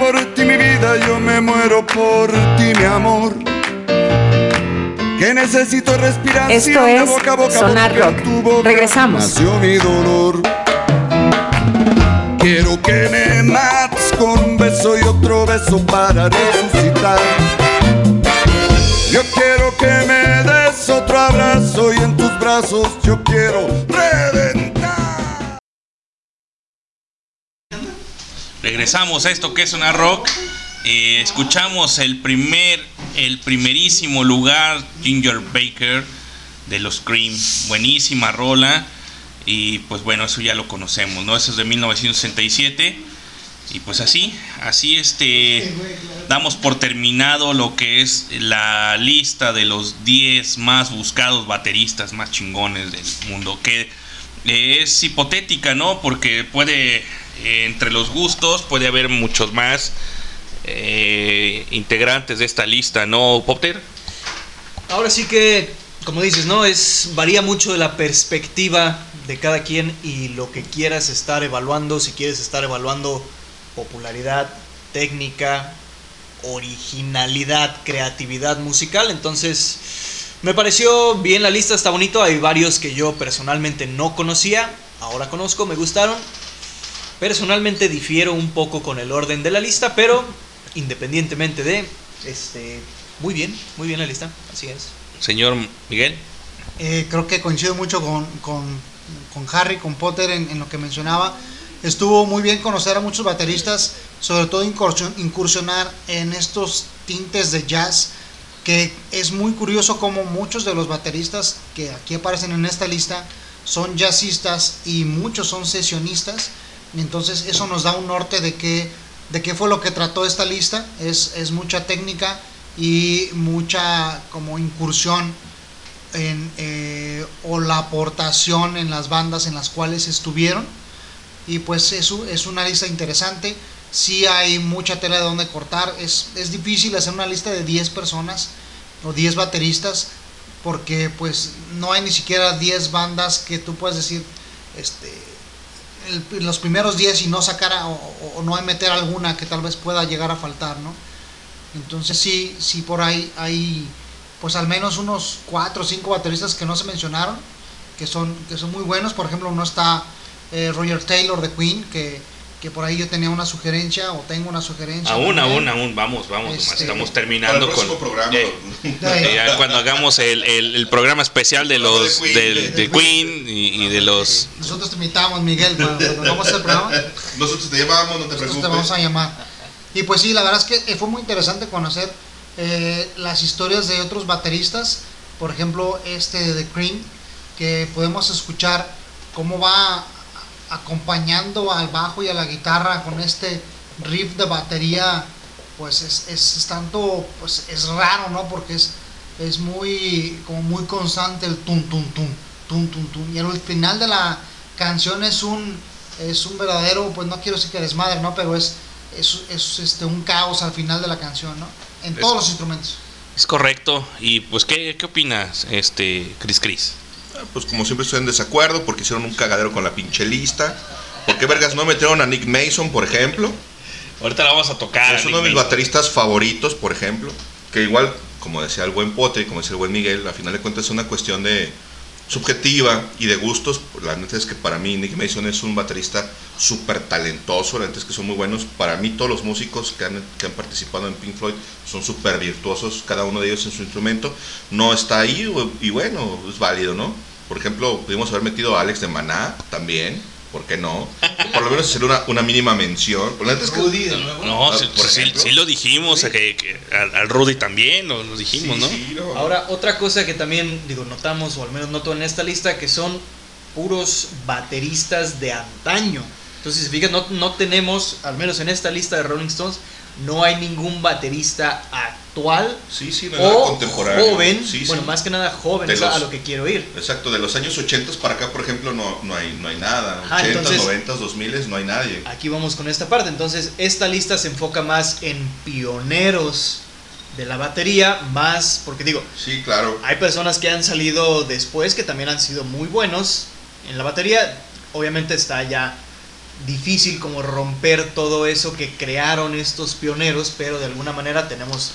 [SPEAKER 11] Por ti, mi vida, yo me muero por ti, mi amor. Que necesito
[SPEAKER 1] Esto
[SPEAKER 11] de
[SPEAKER 1] es
[SPEAKER 11] boca a boca
[SPEAKER 1] Sonar Rock.
[SPEAKER 11] tu boca
[SPEAKER 1] Regresamos.
[SPEAKER 11] Nació mi dolor. Quiero que me mates con un beso y otro beso para resucitar. Yo quiero que me des otro abrazo y en tus brazos yo quiero reventar.
[SPEAKER 4] Regresamos a esto que es una rock. Eh, escuchamos el primer, el primerísimo lugar, Ginger Baker de los Cream. Buenísima rola. Y pues bueno, eso ya lo conocemos, ¿no? Eso es de 1967. Y pues así, así este, damos por terminado lo que es la lista de los 10 más buscados bateristas más chingones del mundo. Que eh, es hipotética, ¿no? Porque puede, entre los gustos, puede haber muchos más eh, integrantes de esta lista, ¿no, Popter?
[SPEAKER 5] Ahora sí que, como dices, ¿no? Es, varía mucho de la perspectiva de cada quien y lo que quieras estar evaluando. Si quieres estar evaluando popularidad, técnica, originalidad, creatividad musical. Entonces, me pareció bien la lista, está bonito. Hay varios que yo personalmente no conocía, ahora conozco, me gustaron. Personalmente difiero un poco con el orden de la lista, pero independientemente de, este, muy bien, muy bien la lista, así es.
[SPEAKER 4] Señor Miguel.
[SPEAKER 2] Eh, creo que coincido mucho con, con, con Harry, con Potter en, en lo que mencionaba. Estuvo muy bien conocer a muchos bateristas, sobre todo incursion- incursionar en estos tintes de jazz, que es muy curioso como muchos de los bateristas que aquí aparecen en esta lista son jazzistas y muchos son sesionistas. Entonces eso nos da un norte de qué, de qué fue lo que trató esta lista. Es, es mucha técnica y mucha como incursión en, eh, o la aportación en las bandas en las cuales estuvieron. Y pues eso es una lista interesante. Sí hay mucha tela de donde cortar. Es, es difícil hacer una lista de 10 personas o 10 bateristas porque pues no hay ni siquiera 10 bandas que tú puedas decir este el- los primeros 10 y no sacar a- o, o- no meter alguna que tal vez pueda llegar a faltar no entonces sí sí por ahí hay pues al menos unos 4 o 5 bateristas que no se mencionaron que son que son muy buenos. Por ejemplo uno está eh, Roger Taylor de Queen que, que por ahí yo tenía una sugerencia o tengo una sugerencia
[SPEAKER 4] Aún,
[SPEAKER 2] también.
[SPEAKER 4] aún, aún, vamos, vamos, nomás
[SPEAKER 2] Este,
[SPEAKER 4] estamos
[SPEAKER 3] Para el
[SPEAKER 4] terminando con...
[SPEAKER 3] programa.
[SPEAKER 4] Eh, eh, ya cuando hagamos el, el- el programa especial de
[SPEAKER 3] Programa de
[SPEAKER 4] los
[SPEAKER 3] Queen.
[SPEAKER 4] del- de, Queen y, y de los
[SPEAKER 2] nosotros te invitamos Miguel cuando, cuando vamos a hacer el programa
[SPEAKER 3] Nosotros te llamamos, no te
[SPEAKER 2] nosotros
[SPEAKER 3] preocupes.
[SPEAKER 2] te vamos a llamar y pues sí la verdad es que eh, fue muy interesante conocer eh, las historias de otros bateristas por ejemplo este de Cream que podemos escuchar cómo va acompañando al bajo y a la guitarra con este riff de batería pues es, es, es tanto pues es raro no porque es es muy como muy constante el tum tum tum tum tum tum y al final de la canción es un es un verdadero pues no quiero decir que desmadre no pero es es, es, este un caos al final de la canción no en todos los instrumentos.
[SPEAKER 4] Es correcto. Y pues, ¿qué, qué opinas, este, Chris Chris?
[SPEAKER 3] Pues como siempre estoy en desacuerdo porque hicieron un cagadero con la pinche lista. ¿Por qué vergas no metieron a Nick Mason, por ejemplo?
[SPEAKER 4] Ahorita la vamos a tocar.
[SPEAKER 3] es uno de mis bateristas favoritos, por ejemplo. Que igual, como decía el buen Pote y como decía el buen Miguel, a final de cuentas es una cuestión de subjetiva y de gustos. La neta es que para mí Nick Mason es un baterista súper talentoso. La neta es que son muy buenos. Para mí todos los músicos que han, que han participado en Pink Floyd son súper virtuosos, cada uno de ellos en su instrumento. No está ahí y bueno, es válido, ¿no? Por ejemplo, pudimos haber metido a Alex de Maná también. ¿Por qué no? O por lo menos hacer una, una mínima mención. Neta es que-
[SPEAKER 5] Rudy de nuevo.
[SPEAKER 4] No,
[SPEAKER 3] Ah,
[SPEAKER 4] sí,
[SPEAKER 3] por
[SPEAKER 4] sí- sí lo dijimos, que, que al, al Rudy también lo, lo dijimos,
[SPEAKER 3] Sí,
[SPEAKER 4] ¿no?
[SPEAKER 3] sí, no.
[SPEAKER 5] Ahora, otra cosa que también, digo, notamos, o al menos noto en esta lista, que son puros bateristas de antaño. Entonces, si se fijan, no, no tenemos, al menos en esta lista de Rolling Stones, no hay ningún baterista actual
[SPEAKER 3] Sí, sí, no hay nada
[SPEAKER 5] o
[SPEAKER 3] contemporáneo.
[SPEAKER 5] joven.
[SPEAKER 3] Sí,
[SPEAKER 5] bueno, más que nada joven,
[SPEAKER 3] De
[SPEAKER 5] es a- lo que quiero ir.
[SPEAKER 3] Exacto, de los años 80 para acá, por ejemplo, no, no, hay, no hay nada.
[SPEAKER 5] Ajá,
[SPEAKER 3] 80,
[SPEAKER 5] entonces-
[SPEAKER 3] 90, 2000, no hay nadie.
[SPEAKER 5] Aquí vamos con esta parte. Entonces, esta lista se enfoca más en pioneros de la batería, más, porque digo,
[SPEAKER 3] Sí, claro.
[SPEAKER 5] Hay personas que han salido después que también han sido muy buenos en la batería. Obviamente está ya difícil como romper todo eso que crearon estos pioneros, pero de alguna manera tenemos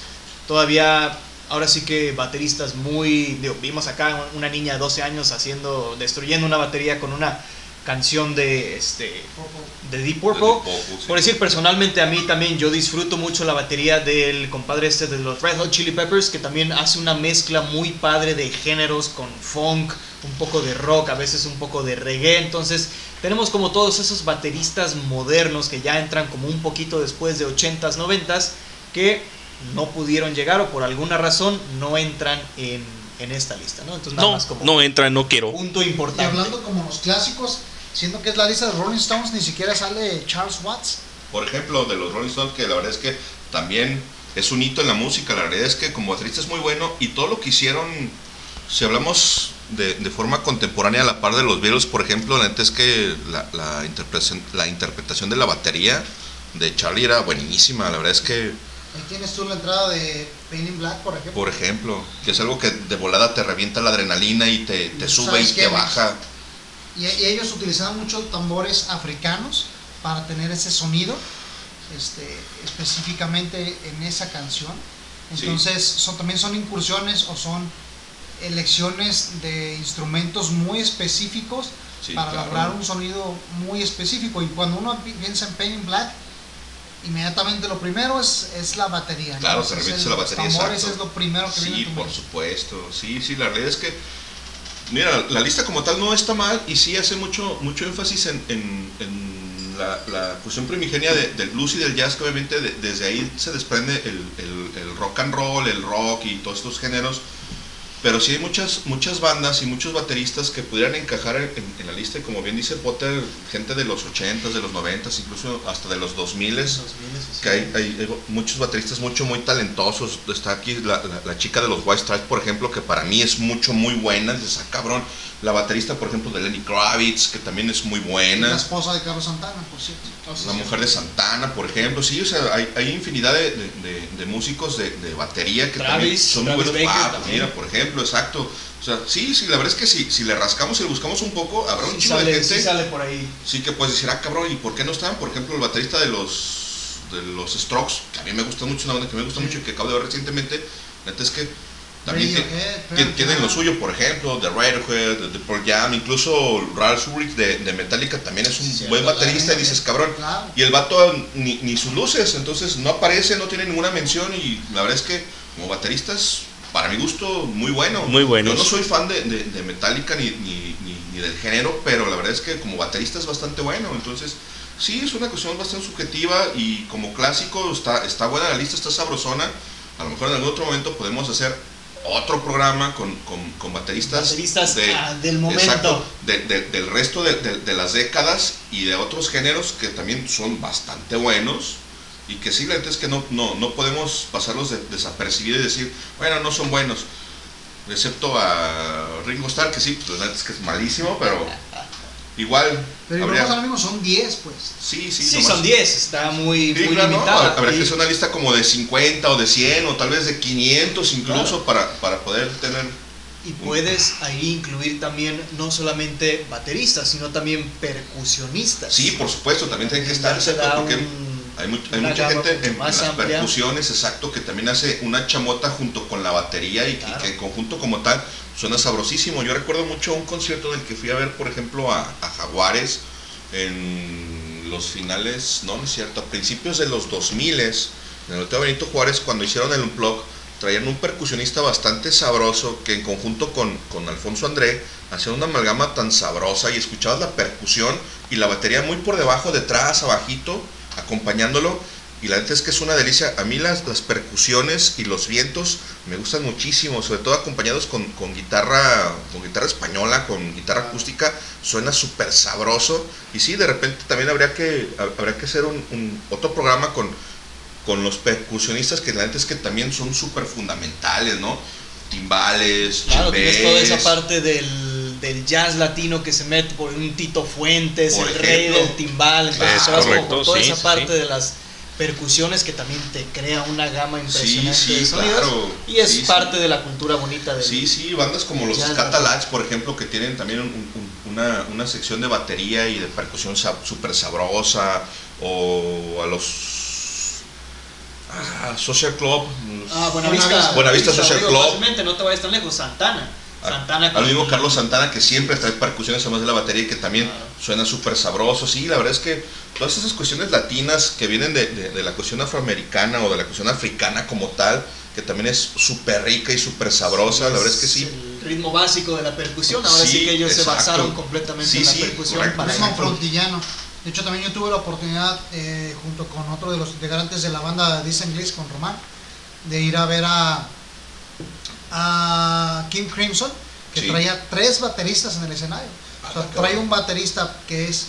[SPEAKER 5] todavía, ahora sí que bateristas muy... digo, vimos acá una niña de 12 años haciendo, destruyendo una batería con una canción de este de Deep
[SPEAKER 3] De
[SPEAKER 5] Purple.
[SPEAKER 3] Deep Purple, sí.
[SPEAKER 5] Por decir personalmente a mí también yo disfruto mucho la batería del compadre este de los Red Hot Chili Peppers que también hace una mezcla muy padre de géneros con funk, un poco de rock, a veces un poco de reggae, entonces tenemos como todos esos bateristas modernos que ya entran como un poquito después de 80s, 90s que no pudieron llegar o por alguna razón no entran en, en esta lista, ¿no? Entonces nada
[SPEAKER 4] No,
[SPEAKER 5] más como
[SPEAKER 4] no entra, no quiero.
[SPEAKER 5] punto
[SPEAKER 2] Y
[SPEAKER 5] importante.
[SPEAKER 2] hablando como los clásicos, siendo que es la lista de Rolling Stones, ni siquiera sale Charles Watts.
[SPEAKER 3] Por ejemplo, de los Rolling Stones, que la verdad es que también es un hito en la música. La verdad es que como baterista es muy bueno y todo lo que hicieron, si hablamos de, de forma contemporánea a la par de los Beatles, por ejemplo, la neta es que la, la interpretación, la interpretación de la batería de Charlie era buenísima. La verdad es que,
[SPEAKER 2] Ahí tienes tú la entrada de Pain in Black, por ejemplo.
[SPEAKER 3] por ejemplo, que es algo que de volada te revienta la adrenalina y te, te sube
[SPEAKER 2] ¿Sabes
[SPEAKER 3] y
[SPEAKER 2] qué?
[SPEAKER 3] te baja.
[SPEAKER 2] Y, y ellos utilizaban muchos tambores africanos para tener ese sonido, este, específicamente en esa canción.
[SPEAKER 3] Sí.
[SPEAKER 2] Entonces, son, también son incursiones o son elecciones de instrumentos muy específicos
[SPEAKER 3] Sí,
[SPEAKER 2] para
[SPEAKER 3] claro.
[SPEAKER 2] lograr un sonido muy específico. Y cuando uno pi- piensa en Pain in Black, inmediatamente lo primero es, es la batería. ¿no?
[SPEAKER 3] Claro,
[SPEAKER 2] Es
[SPEAKER 3] te remite a la
[SPEAKER 2] los
[SPEAKER 3] batería,
[SPEAKER 2] tambores
[SPEAKER 3] exacto.
[SPEAKER 2] es lo primero que viene
[SPEAKER 3] Sí,
[SPEAKER 2] tu
[SPEAKER 3] por
[SPEAKER 2] mente.
[SPEAKER 3] supuesto. Sí, sí, la realidad es que, mira, la lista como tal no está mal y sí hace mucho, mucho énfasis en, en- en la, la cuestión primigenia de- del blues y del jazz, que obviamente de- desde ahí se desprende el, el- el rock and roll, el rock y todos estos géneros. Pero sí hay muchas, muchas bandas y muchos bateristas que pudieran encajar en, en la lista, y como bien dice Potter, gente de los 80s, de los 90s, incluso hasta de los 2000s que hay, hay- hay muchos bateristas mucho muy talentosos. Está aquí la, la- la chica de los White Stripes por ejemplo que para mí es mucho muy buena. Dices, ah, cabrón la baterista por ejemplo de Lenny Kravitz que también es muy
[SPEAKER 2] La
[SPEAKER 3] buena
[SPEAKER 2] esposa de Carlos Santana, por cierto.
[SPEAKER 3] la mujer de Santana por ejemplo. Sí o sea hay, hay infinidad de, de- de- de músicos de, de batería que también
[SPEAKER 5] Travis,
[SPEAKER 3] son muy buenos. Ah, pues mira por ejemplo exacto. O sea sí sí la verdad es que si, si le rascamos y le buscamos un poco habrá un
[SPEAKER 5] Sí
[SPEAKER 3] chingo de gente
[SPEAKER 5] sí sale por ahí.
[SPEAKER 3] Sí que puedes decir, ah cabrón, ¿y por qué no están? Por ejemplo, el baterista de los de los Strokes, que a mí me gusta mucho, una banda que me gusta mucho y que acabo de ver recientemente, la neta es que también
[SPEAKER 2] Radiohead,
[SPEAKER 3] ti- tienen lo suyo, por ejemplo, de Radiohead, de, de Pearl Jam, incluso Ralph Ulrich de, de Metallica también es un
[SPEAKER 5] Cierto,
[SPEAKER 3] buen baterista y
[SPEAKER 2] también,
[SPEAKER 3] dices, cabrón,
[SPEAKER 2] Claro.
[SPEAKER 3] y el vato ni, ni sus luces, entonces no aparece, no tiene ninguna mención y la verdad es que como bateristas, para mi gusto, muy bueno.
[SPEAKER 4] Muy buenos.
[SPEAKER 3] Yo no soy fan de, de- de Metallica ni, ni- ni- ni del género, pero la verdad es que como baterista es bastante bueno, entonces sí, es una cuestión bastante subjetiva y como clásico está, está buena la lista, está sabrosona. A lo mejor en algún otro momento podemos hacer otro programa con, con- con bateristas,
[SPEAKER 5] Bateristas, ah, del momento.
[SPEAKER 3] exacto, de- de- del resto de, las décadas y de otros géneros que también son bastante buenos y que neta es que no, no, no podemos pasarlos de- desapercibidos y decir, bueno, no son buenos. Excepto a Ringo Starr, que sí, pues es que es malísimo, pero igual.
[SPEAKER 2] Pero
[SPEAKER 3] habría-
[SPEAKER 2] ahora mismo son 10, pues.
[SPEAKER 3] sí, sí,
[SPEAKER 5] Sí,
[SPEAKER 3] nomás-
[SPEAKER 5] son 10, está muy,
[SPEAKER 3] Sí,
[SPEAKER 5] muy
[SPEAKER 3] claro, ¿no?
[SPEAKER 5] limitada.
[SPEAKER 3] Habrá que hacer una lista como de 50 o de 100 o tal vez de 500 incluso para, para poder tener
[SPEAKER 5] Y puedes ahí incluir también no solamente bateristas, sino también percusionistas.
[SPEAKER 3] Sí, por supuesto, también tienen que estar, porque
[SPEAKER 5] un-
[SPEAKER 3] hay, mucha gente en,
[SPEAKER 5] más
[SPEAKER 3] las
[SPEAKER 5] amplia.
[SPEAKER 3] percusiones, exacto, que también hace una chamota junto con la batería y que en conjunto como tal suena sabrosísimo. Yo recuerdo mucho un concierto en el que fui a ver, por ejemplo, a, a Jaguares en los finales, no, no es cierto, a principios de los 2000 en el Hotel Benito Juárez, cuando hicieron el Unplug, traían un percusionista bastante sabroso que en conjunto con, con Alfonso André hacían una amalgama tan sabrosa y escuchabas la percusión y la batería muy por debajo, detrás, abajito, acompañándolo. Y la neta es que es una delicia. A mí las, las percusiones y los vientos me gustan muchísimo, sobre todo acompañados con, con guitarra, con guitarra española, con guitarra acústica, suena súper sabroso. Y sí, de repente también habría que, habría que hacer un, un- otro programa con, con los percusionistas que la neta es que también son súper fundamentales, ¿no? Timbales,
[SPEAKER 5] Claro, tienes toda esa
[SPEAKER 3] chimbés.
[SPEAKER 5] parte del, del jazz latino que se mete por un Tito Fuentes,
[SPEAKER 3] Por
[SPEAKER 5] el rey del timbal. Entonces,
[SPEAKER 4] Es
[SPEAKER 5] te vas
[SPEAKER 4] correcto,
[SPEAKER 5] por toda
[SPEAKER 4] sí,
[SPEAKER 5] esa parte
[SPEAKER 4] sí.
[SPEAKER 5] de las percusiones que también te crea una gama impresionante
[SPEAKER 3] sí,
[SPEAKER 5] de sonidos.
[SPEAKER 3] claro.
[SPEAKER 5] Y es
[SPEAKER 3] Sí,
[SPEAKER 5] parte de la cultura bonita del
[SPEAKER 3] Sí, sí, bandas como los Scatalax, por ejemplo, que tienen también un- un- una, una sección de batería y de percusión súper sabrosa, o a los ah, Social Club,
[SPEAKER 5] Ah, Buenavista.
[SPEAKER 2] Buenavista.
[SPEAKER 3] Buenavista Social Club.
[SPEAKER 5] no te vayas tan lejos. Santana.
[SPEAKER 3] A-
[SPEAKER 5] Santana
[SPEAKER 3] al
[SPEAKER 5] con-
[SPEAKER 3] mismo Carlos Santana que siempre trae percusiones además de la batería y que también suena súper sabroso. Sí, la verdad es que todas esas cuestiones latinas que vienen de, de- de la cuestión afroamericana o de la cuestión africana como tal, que también es súper rica y súper sabrosa, la verdad es que sí.
[SPEAKER 5] El ritmo básico de la percusión. Ahora sí,
[SPEAKER 3] Sí,
[SPEAKER 5] que ellos
[SPEAKER 3] exacto.
[SPEAKER 5] se basaron completamente
[SPEAKER 3] Sí,
[SPEAKER 5] en la
[SPEAKER 3] sí,
[SPEAKER 5] percusión
[SPEAKER 3] correcto.
[SPEAKER 5] para
[SPEAKER 2] Ritmo frontillano. De hecho, también yo tuve la oportunidad, eh, junto con otro de los integrantes de la banda This English, con Román, de ir a ver a, a Kim Crimson, que
[SPEAKER 3] Sí.
[SPEAKER 2] traía tres bateristas en el escenario. O sea,
[SPEAKER 3] Ah,
[SPEAKER 2] trae
[SPEAKER 3] cabrón.
[SPEAKER 2] un baterista que es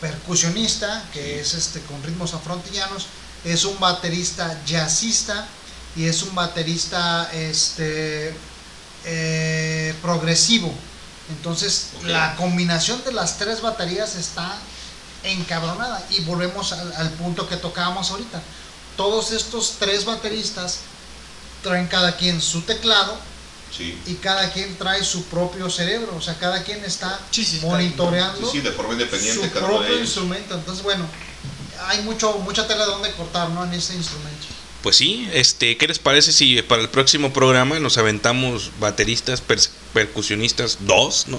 [SPEAKER 2] percusionista, que es este con ritmos afrontillanos, es un baterista jazzista y es un baterista este eh, progresivo. Entonces, la combinación de las tres baterías está encabronada. Y volvemos al, al punto que tocábamos ahorita. Todos estos tres bateristas traen cada quien su teclado
[SPEAKER 3] Sí.
[SPEAKER 2] y cada quien trae su propio cerebro. O sea, cada quien está
[SPEAKER 5] Sí, sí,
[SPEAKER 2] monitoreando
[SPEAKER 3] Sí, sí, de forma independiente
[SPEAKER 2] su
[SPEAKER 3] cada uno de
[SPEAKER 2] propio instrumento. Entonces, bueno, hay mucho mucha tela donde cortar, ¿no? En este instrumento.
[SPEAKER 4] Pues sí, este, ¿qué les parece si para el próximo programa nos aventamos bateristas, percusionistas, dos, ¿no?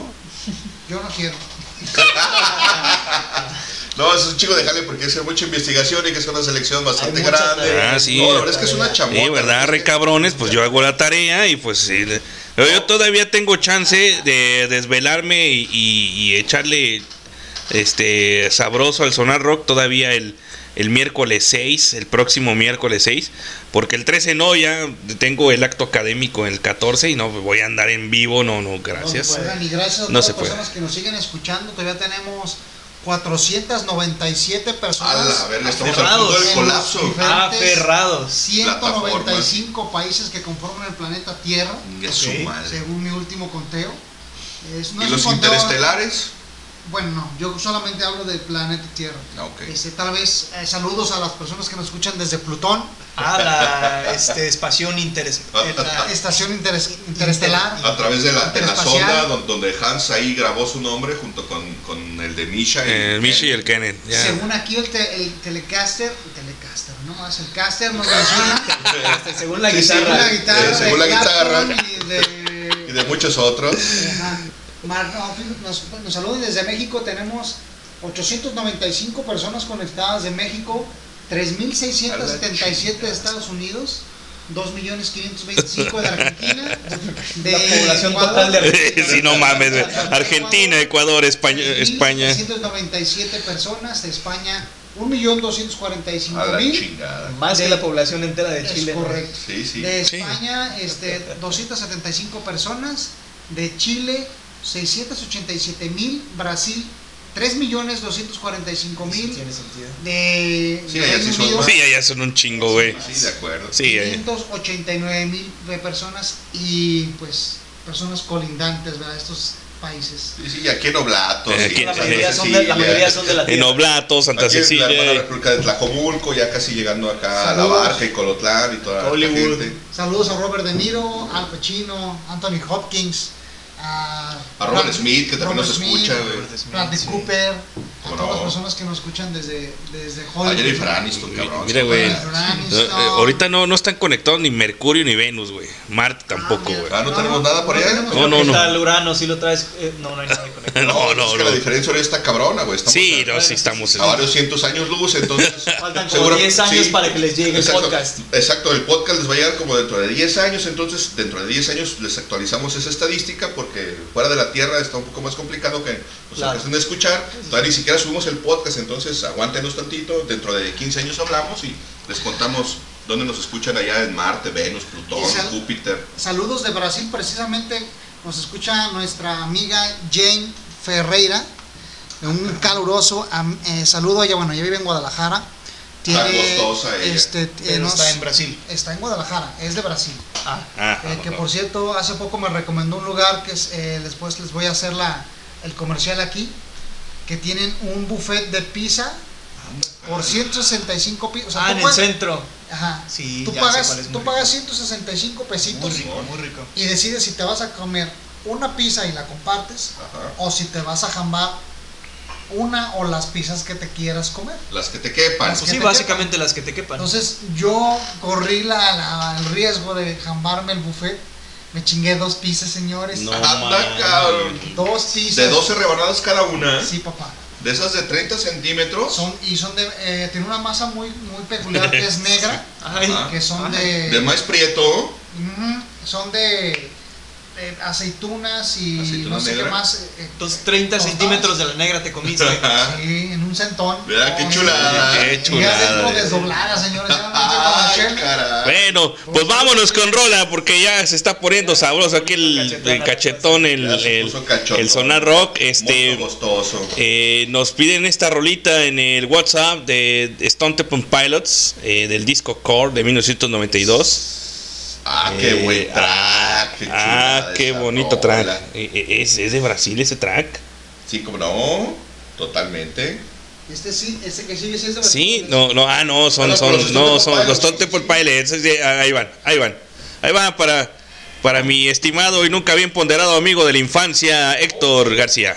[SPEAKER 2] Yo no quiero. [laughs]
[SPEAKER 3] No, es un chico de jale porque hay que hacer mucha investigación y que es una selección bastante grande.
[SPEAKER 5] tarea.
[SPEAKER 4] Ah, sí.
[SPEAKER 3] No, la verdad es que es una chamota.
[SPEAKER 4] Sí, ¿verdad, re cabrones? Pues yo hago la tarea y pues sí. Yo todavía tengo chance de desvelarme y, y- y echarle este sabroso al sonar rock todavía el, el miércoles 6, el próximo miércoles 6, porque el 13 no, ya tengo el acto académico el 14 y no voy a andar en vivo, no, no, gracias.
[SPEAKER 2] Oigan, y gracias a
[SPEAKER 4] No
[SPEAKER 2] todas
[SPEAKER 4] se
[SPEAKER 2] las
[SPEAKER 4] puede.
[SPEAKER 2] personas que nos siguen escuchando. Todavía tenemos 497
[SPEAKER 3] A
[SPEAKER 2] personas.
[SPEAKER 3] la verga, estamos al
[SPEAKER 5] Aferrados.
[SPEAKER 3] punto del
[SPEAKER 2] en
[SPEAKER 3] colapso.
[SPEAKER 5] Aferrados.
[SPEAKER 2] 195 países que conforman el planeta Tierra,
[SPEAKER 3] Venga, su
[SPEAKER 5] Ok.
[SPEAKER 3] madre.
[SPEAKER 2] según mi último conteo. Es- no
[SPEAKER 3] ¿Y
[SPEAKER 2] es
[SPEAKER 3] los interestelares?
[SPEAKER 2] Bueno, no, yo solamente hablo del planeta Tierra.
[SPEAKER 3] Ah, ok.
[SPEAKER 2] Este, tal vez eh, saludos a las personas que nos escuchan desde Plutón,
[SPEAKER 5] Ah, la este, espación interes eh,
[SPEAKER 2] la [laughs] estación interes- interestelar.
[SPEAKER 3] A través de la, de la
[SPEAKER 2] Interespacial.
[SPEAKER 3] sonda don- donde Hans ahí grabó su nombre junto con, con el de Misha. y-
[SPEAKER 4] El Michi y el Kenneth.
[SPEAKER 2] Según aquí el, te- el telecaster, el telecaster, no, es el caster nos menciona. [laughs]
[SPEAKER 5] Este, según la
[SPEAKER 3] Sí, sí,
[SPEAKER 2] según la
[SPEAKER 5] guitarra.
[SPEAKER 2] guitarra,
[SPEAKER 3] Eh, según la guitarra.
[SPEAKER 2] Clapton y de
[SPEAKER 3] Y de muchos otros.
[SPEAKER 2] Ajá. Nos, nos saludan desde México. Tenemos 895 personas conectadas de México, 3.677 de Estados Unidos, 2.525 de Argentina, [laughs] de
[SPEAKER 5] La población
[SPEAKER 2] Ecuador,
[SPEAKER 5] total de Argentina. [laughs]
[SPEAKER 4] sí, no mames. Argentina, Ecuador, España. España.
[SPEAKER 2] 3.797 personas, de España
[SPEAKER 3] A la
[SPEAKER 2] 1.245.000.
[SPEAKER 3] chingada.
[SPEAKER 5] Más que
[SPEAKER 2] De-
[SPEAKER 5] la población entera de
[SPEAKER 2] Es
[SPEAKER 5] Chile. ¿no?
[SPEAKER 2] correcto.
[SPEAKER 3] Sí, sí.
[SPEAKER 2] De
[SPEAKER 4] Sí.
[SPEAKER 2] España, este, 275 personas. De Chile, 687 mil. Brasil, 3 millones 245
[SPEAKER 5] Sí,
[SPEAKER 2] mil.
[SPEAKER 5] tiene sentido.
[SPEAKER 2] De
[SPEAKER 3] Sí, allá
[SPEAKER 2] Reino
[SPEAKER 3] sí son.
[SPEAKER 4] Sí, allá son un chingo, güey.
[SPEAKER 3] Sí, de acuerdo.
[SPEAKER 4] Sí, eh.
[SPEAKER 2] 589 mil de personas y pues personas colindantes, ¿verdad? Estos países.
[SPEAKER 3] Sí, sí, y aquí en Oblatos.
[SPEAKER 4] Eh,
[SPEAKER 3] sí,
[SPEAKER 4] aquí-
[SPEAKER 5] La
[SPEAKER 3] Santa
[SPEAKER 5] mayoría son de, la
[SPEAKER 3] Cecilia,
[SPEAKER 5] mayoría son de la
[SPEAKER 4] En
[SPEAKER 5] tierra.
[SPEAKER 4] Oblato, Santa
[SPEAKER 3] Aquí en la
[SPEAKER 4] Cecilia.
[SPEAKER 3] República de Tlajomulco, ya casi llegando acá a la
[SPEAKER 2] Saludos.
[SPEAKER 3] barca y Colotlán y toda la
[SPEAKER 5] Hollywood.
[SPEAKER 3] gente.
[SPEAKER 2] Saludos a Robert De Niro, Al Pacino, Anthony Hopkins, a,
[SPEAKER 3] A Robert
[SPEAKER 2] Brad-
[SPEAKER 3] Smith, que también
[SPEAKER 2] Robert
[SPEAKER 3] nos
[SPEAKER 2] Smith,
[SPEAKER 3] escucha, güey.
[SPEAKER 5] Sí.
[SPEAKER 2] Cooper, a
[SPEAKER 3] ¿Cómo
[SPEAKER 2] todas las
[SPEAKER 3] no?
[SPEAKER 2] personas que nos escuchan desde, desde
[SPEAKER 3] A
[SPEAKER 2] Hollywood.
[SPEAKER 3] Jennifer Aniston, cabrón.
[SPEAKER 4] Mira, güey. Eh, ahorita no, no están conectados ni Mercurio ni Venus, güey. Marte tampoco,
[SPEAKER 2] mira.
[SPEAKER 4] güey.
[SPEAKER 3] Ah, ¿no tenemos nada por allá?
[SPEAKER 4] No, no, no.
[SPEAKER 5] Está el Urano, si lo traes. eh, no, no hay nada conectado. [laughs]
[SPEAKER 4] No,
[SPEAKER 3] es
[SPEAKER 4] no,
[SPEAKER 3] que
[SPEAKER 4] no.
[SPEAKER 3] la diferencia ahora está cabrona, güey. Estamos
[SPEAKER 4] Sí,
[SPEAKER 3] a,
[SPEAKER 4] no, sí estamos en...
[SPEAKER 3] a varios cientos años luz, entonces. [laughs]
[SPEAKER 5] Faltan como
[SPEAKER 3] seguro-
[SPEAKER 5] 10 años para que les llegue el podcast.
[SPEAKER 3] Exacto, el podcast les va a llegar como dentro de 10 años, entonces dentro de 10 años les actualizamos esa estadística porque fuera de la Tierra está un poco más complicado que nos
[SPEAKER 5] Claro.
[SPEAKER 3] a escuchar. Todavía ni siquiera subimos el podcast, entonces aguántenos tantito. Dentro de 15 años hablamos y les contamos dónde nos escuchan allá en Marte, Venus, Plutón,
[SPEAKER 2] sal-
[SPEAKER 3] Júpiter.
[SPEAKER 2] Saludos de Brasil, precisamente nos escucha nuestra amiga Jane Ferreira. Un caluroso am- eh, saludo. Ella, bueno, ella vive en Guadalajara.
[SPEAKER 3] gostosa ella.
[SPEAKER 2] este, eh,
[SPEAKER 5] Pero
[SPEAKER 2] nos-
[SPEAKER 5] está en Brasil.
[SPEAKER 2] Está en Guadalajara, es de Brasil.
[SPEAKER 5] Ah,
[SPEAKER 4] Ah,
[SPEAKER 2] Eh, que por cierto, hace poco me recomendó un lugar que es, eh, después les voy a hacer la, el comercial aquí, que tienen un buffet de pizza por 165 pesos. O sea,
[SPEAKER 5] ah en el centro.
[SPEAKER 2] Ajá.
[SPEAKER 5] Sí,
[SPEAKER 2] tú
[SPEAKER 5] ya sé
[SPEAKER 2] pagas,
[SPEAKER 5] cuál es, muy
[SPEAKER 2] tú
[SPEAKER 5] rico.
[SPEAKER 2] pagas 165 pesitos
[SPEAKER 5] Muy rico, muy rico.
[SPEAKER 2] y decides si te vas a comer una pizza y la compartes
[SPEAKER 3] Ajá.
[SPEAKER 2] o si te vas a jambar una o las pizzas que te quieras comer.
[SPEAKER 3] Las que te quepan.
[SPEAKER 2] Las
[SPEAKER 5] Pues
[SPEAKER 2] que
[SPEAKER 5] sí,
[SPEAKER 2] te
[SPEAKER 5] básicamente las que te quepan.
[SPEAKER 2] Entonces yo corrí la, la- el riesgo de jambarme el buffet Me chingué dos pizzas, señores.
[SPEAKER 4] No.
[SPEAKER 3] Anda,
[SPEAKER 4] mames.
[SPEAKER 3] cabrón.
[SPEAKER 2] Dos pizzas.
[SPEAKER 3] De 12 rebanadas cada una.
[SPEAKER 2] Sí, papá.
[SPEAKER 3] De esas de 30 centímetros.
[SPEAKER 2] Son, y son de. Eh, tiene una masa muy, muy peculiar que es [laughs] negra.
[SPEAKER 5] Ay.
[SPEAKER 2] Que son
[SPEAKER 5] Ay.
[SPEAKER 2] de.
[SPEAKER 3] De maíz prieto.
[SPEAKER 2] Son de, de aceitunas y
[SPEAKER 3] Aceituna
[SPEAKER 2] no sé
[SPEAKER 3] negra.
[SPEAKER 2] qué más. eh, eh,
[SPEAKER 5] Entonces 30
[SPEAKER 2] tostadas.
[SPEAKER 5] centímetros de la negra te comiste.
[SPEAKER 2] Sí, en un centón.
[SPEAKER 3] Mira, qué chulada.
[SPEAKER 4] Qué chulada.
[SPEAKER 2] desdoblada, señores. [laughs]
[SPEAKER 3] Ay, caray.
[SPEAKER 4] Bueno, pues vámonos con rola porque ya se está poniendo sabroso aquí el, el cachetón, el, el, el sonar rock.
[SPEAKER 3] Muy
[SPEAKER 4] Este, eh, nos piden esta rolita en el WhatsApp de Stone Temple Pilots eh, del disco Core de 1992.
[SPEAKER 3] Ah, qué
[SPEAKER 4] Eh,
[SPEAKER 3] buen track. qué
[SPEAKER 4] Ah, qué
[SPEAKER 3] esa
[SPEAKER 4] bonito
[SPEAKER 3] rola.
[SPEAKER 4] track. Eh, eh, ¿Es, es de Brasil ese track?
[SPEAKER 3] Sí, como no. Totalmente.
[SPEAKER 2] Este sí, este que sigue sí es de
[SPEAKER 4] Sí, no, no, ah, no, son,
[SPEAKER 3] Bueno,
[SPEAKER 4] son, no, son los. Stone Temple Pilots. sí, Ahí van, ahí van. Ahí van para, para mi estimado y nunca bien ponderado amigo de la infancia, Héctor García.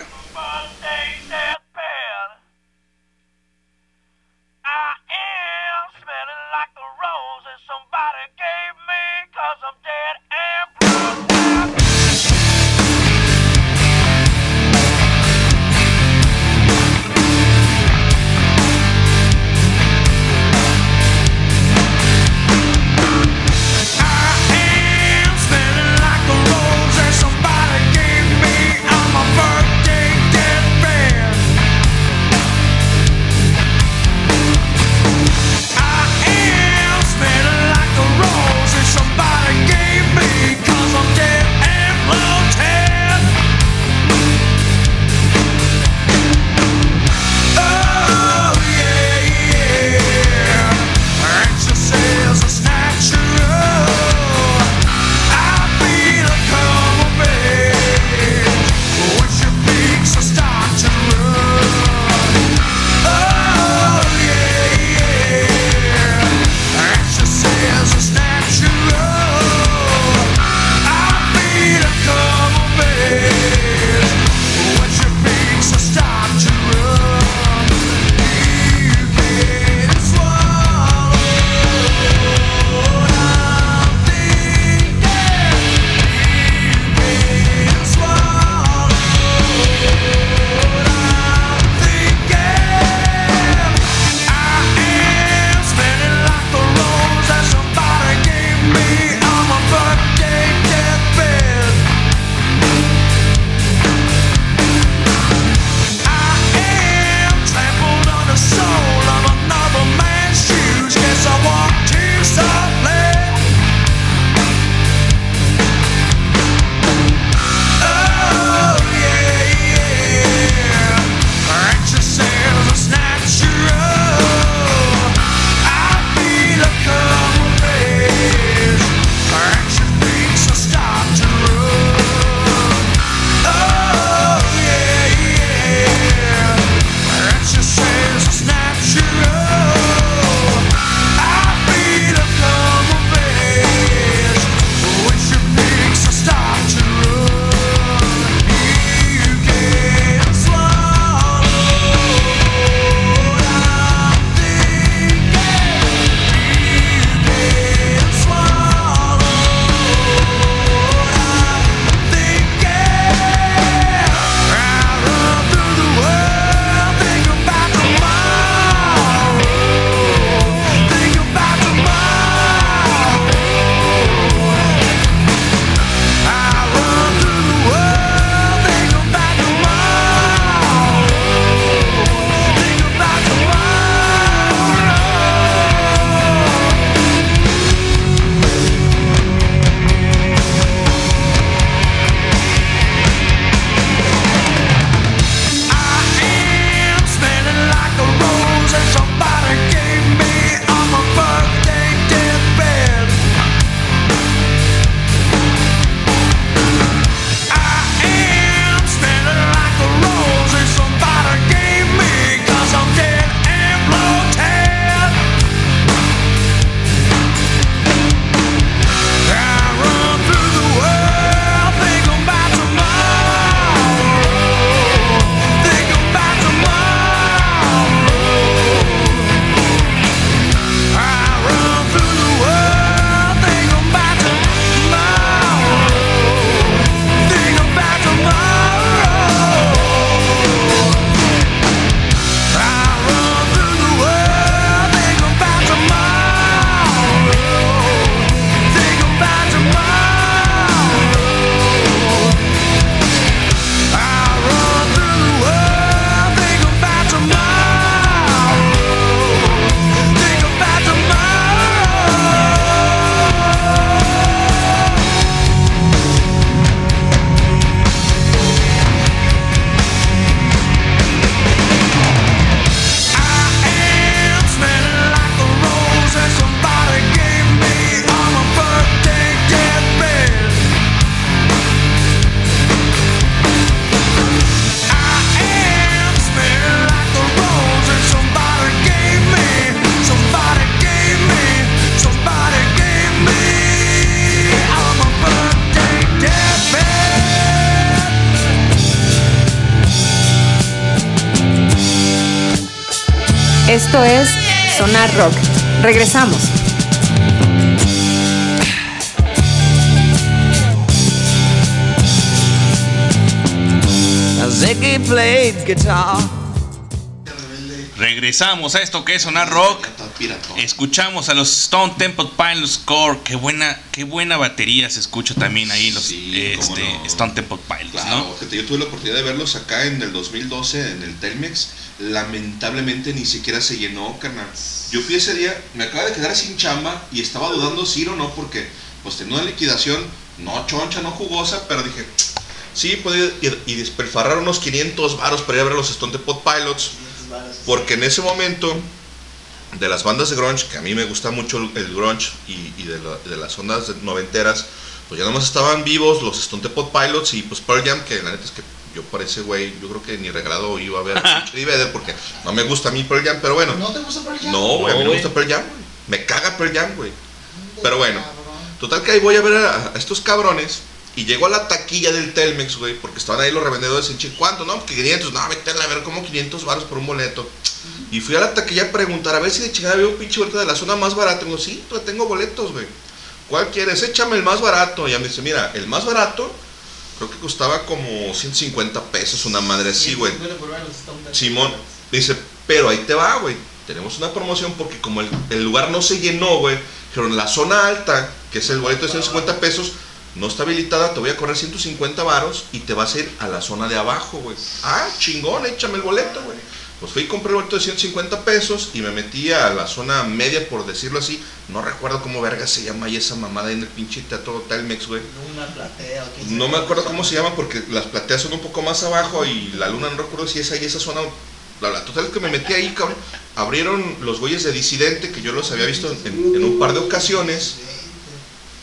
[SPEAKER 1] Esto es Sonar Rock. Regresamos.
[SPEAKER 7] Ziggy played guitar.
[SPEAKER 4] Regresamos a esto que es Sonar Rock. Escuchamos a los Stone Temple Pilots Core. Qué buena, qué buena batería se escucha también ahí los
[SPEAKER 3] Sí, cómo
[SPEAKER 4] este,
[SPEAKER 3] no.
[SPEAKER 4] Stone Temple Pilots,
[SPEAKER 3] Claro, yo tuve la oportunidad de verlos acá en el 2012 en el Telmex. Lamentablemente ni siquiera se llenó, carnal. Yo fui ese día, me acaba de quedar sin chamba y estaba dudando si ir o no porque pues tenía una liquidación no choncha, no jugosa, pero dije, sí, puedo ir y despilfarrar unos 500 varos para ir a ver los Stone Temple Pilots. Porque en ese momento, de las bandas de grunge, que a mí me gusta mucho el grunge y, de, de las ondas noventeras, pues ya nomás estaban vivos los Stone Temple Pilots y pues Pearl Jam, que la neta es que yo por ese güey, yo creo que ni regalado iba a ver [laughs] a Eddie Vedder porque no me gusta a mí Pearl Jam, pero bueno.
[SPEAKER 2] ¿No te gusta Pearl Jam?
[SPEAKER 3] No, güey, a mí me gusta Pearl Jam, güey. Me caga Pearl Jam, güey. Pero bueno, total que ahí voy a ver a, a estos cabrones. Y llego a la taquilla del Telmex, güey, porque estaban ahí los revendedores en Chile. ¿Cuánto? No, que 500. No, meterle a ver como 500 baros por un boleto. Y fui a la taquilla a preguntar a ver si de chingada había un pinche boleto de la zona más barata. Y digo, sí, pues tengo boletos, güey. ¿Cuál quieres? Échame el más barato. Y ya me dice, mira, el más barato creo que costaba como 150 pesos, una madre así, güey. Simón dice, pero ahí te va, güey. Tenemos una promoción porque como el, el lugar no se llenó, güey, dijeron la zona alta, que es el boleto de 150 pesos, no está habilitada, te voy a correr 150 varos y te vas a ir a la zona de abajo, güey. Ah, chingón, échame el boleto, güey. Pues fui y compré el boleto de 150 pesos y me metí a la zona media, por decirlo así. No recuerdo cómo verga se llama ahí esa mamada en el pinche teatro Telmex, güey.
[SPEAKER 5] Una platea. o
[SPEAKER 3] No me acuerdo cómo se llama porque las plateas son un poco más abajo y la luna no recuerdo si es ahí esa zona. La, la total es que me metí ahí, cabrón. Abrieron los güeyes de Disidente que yo los había visto en, en un par de ocasiones.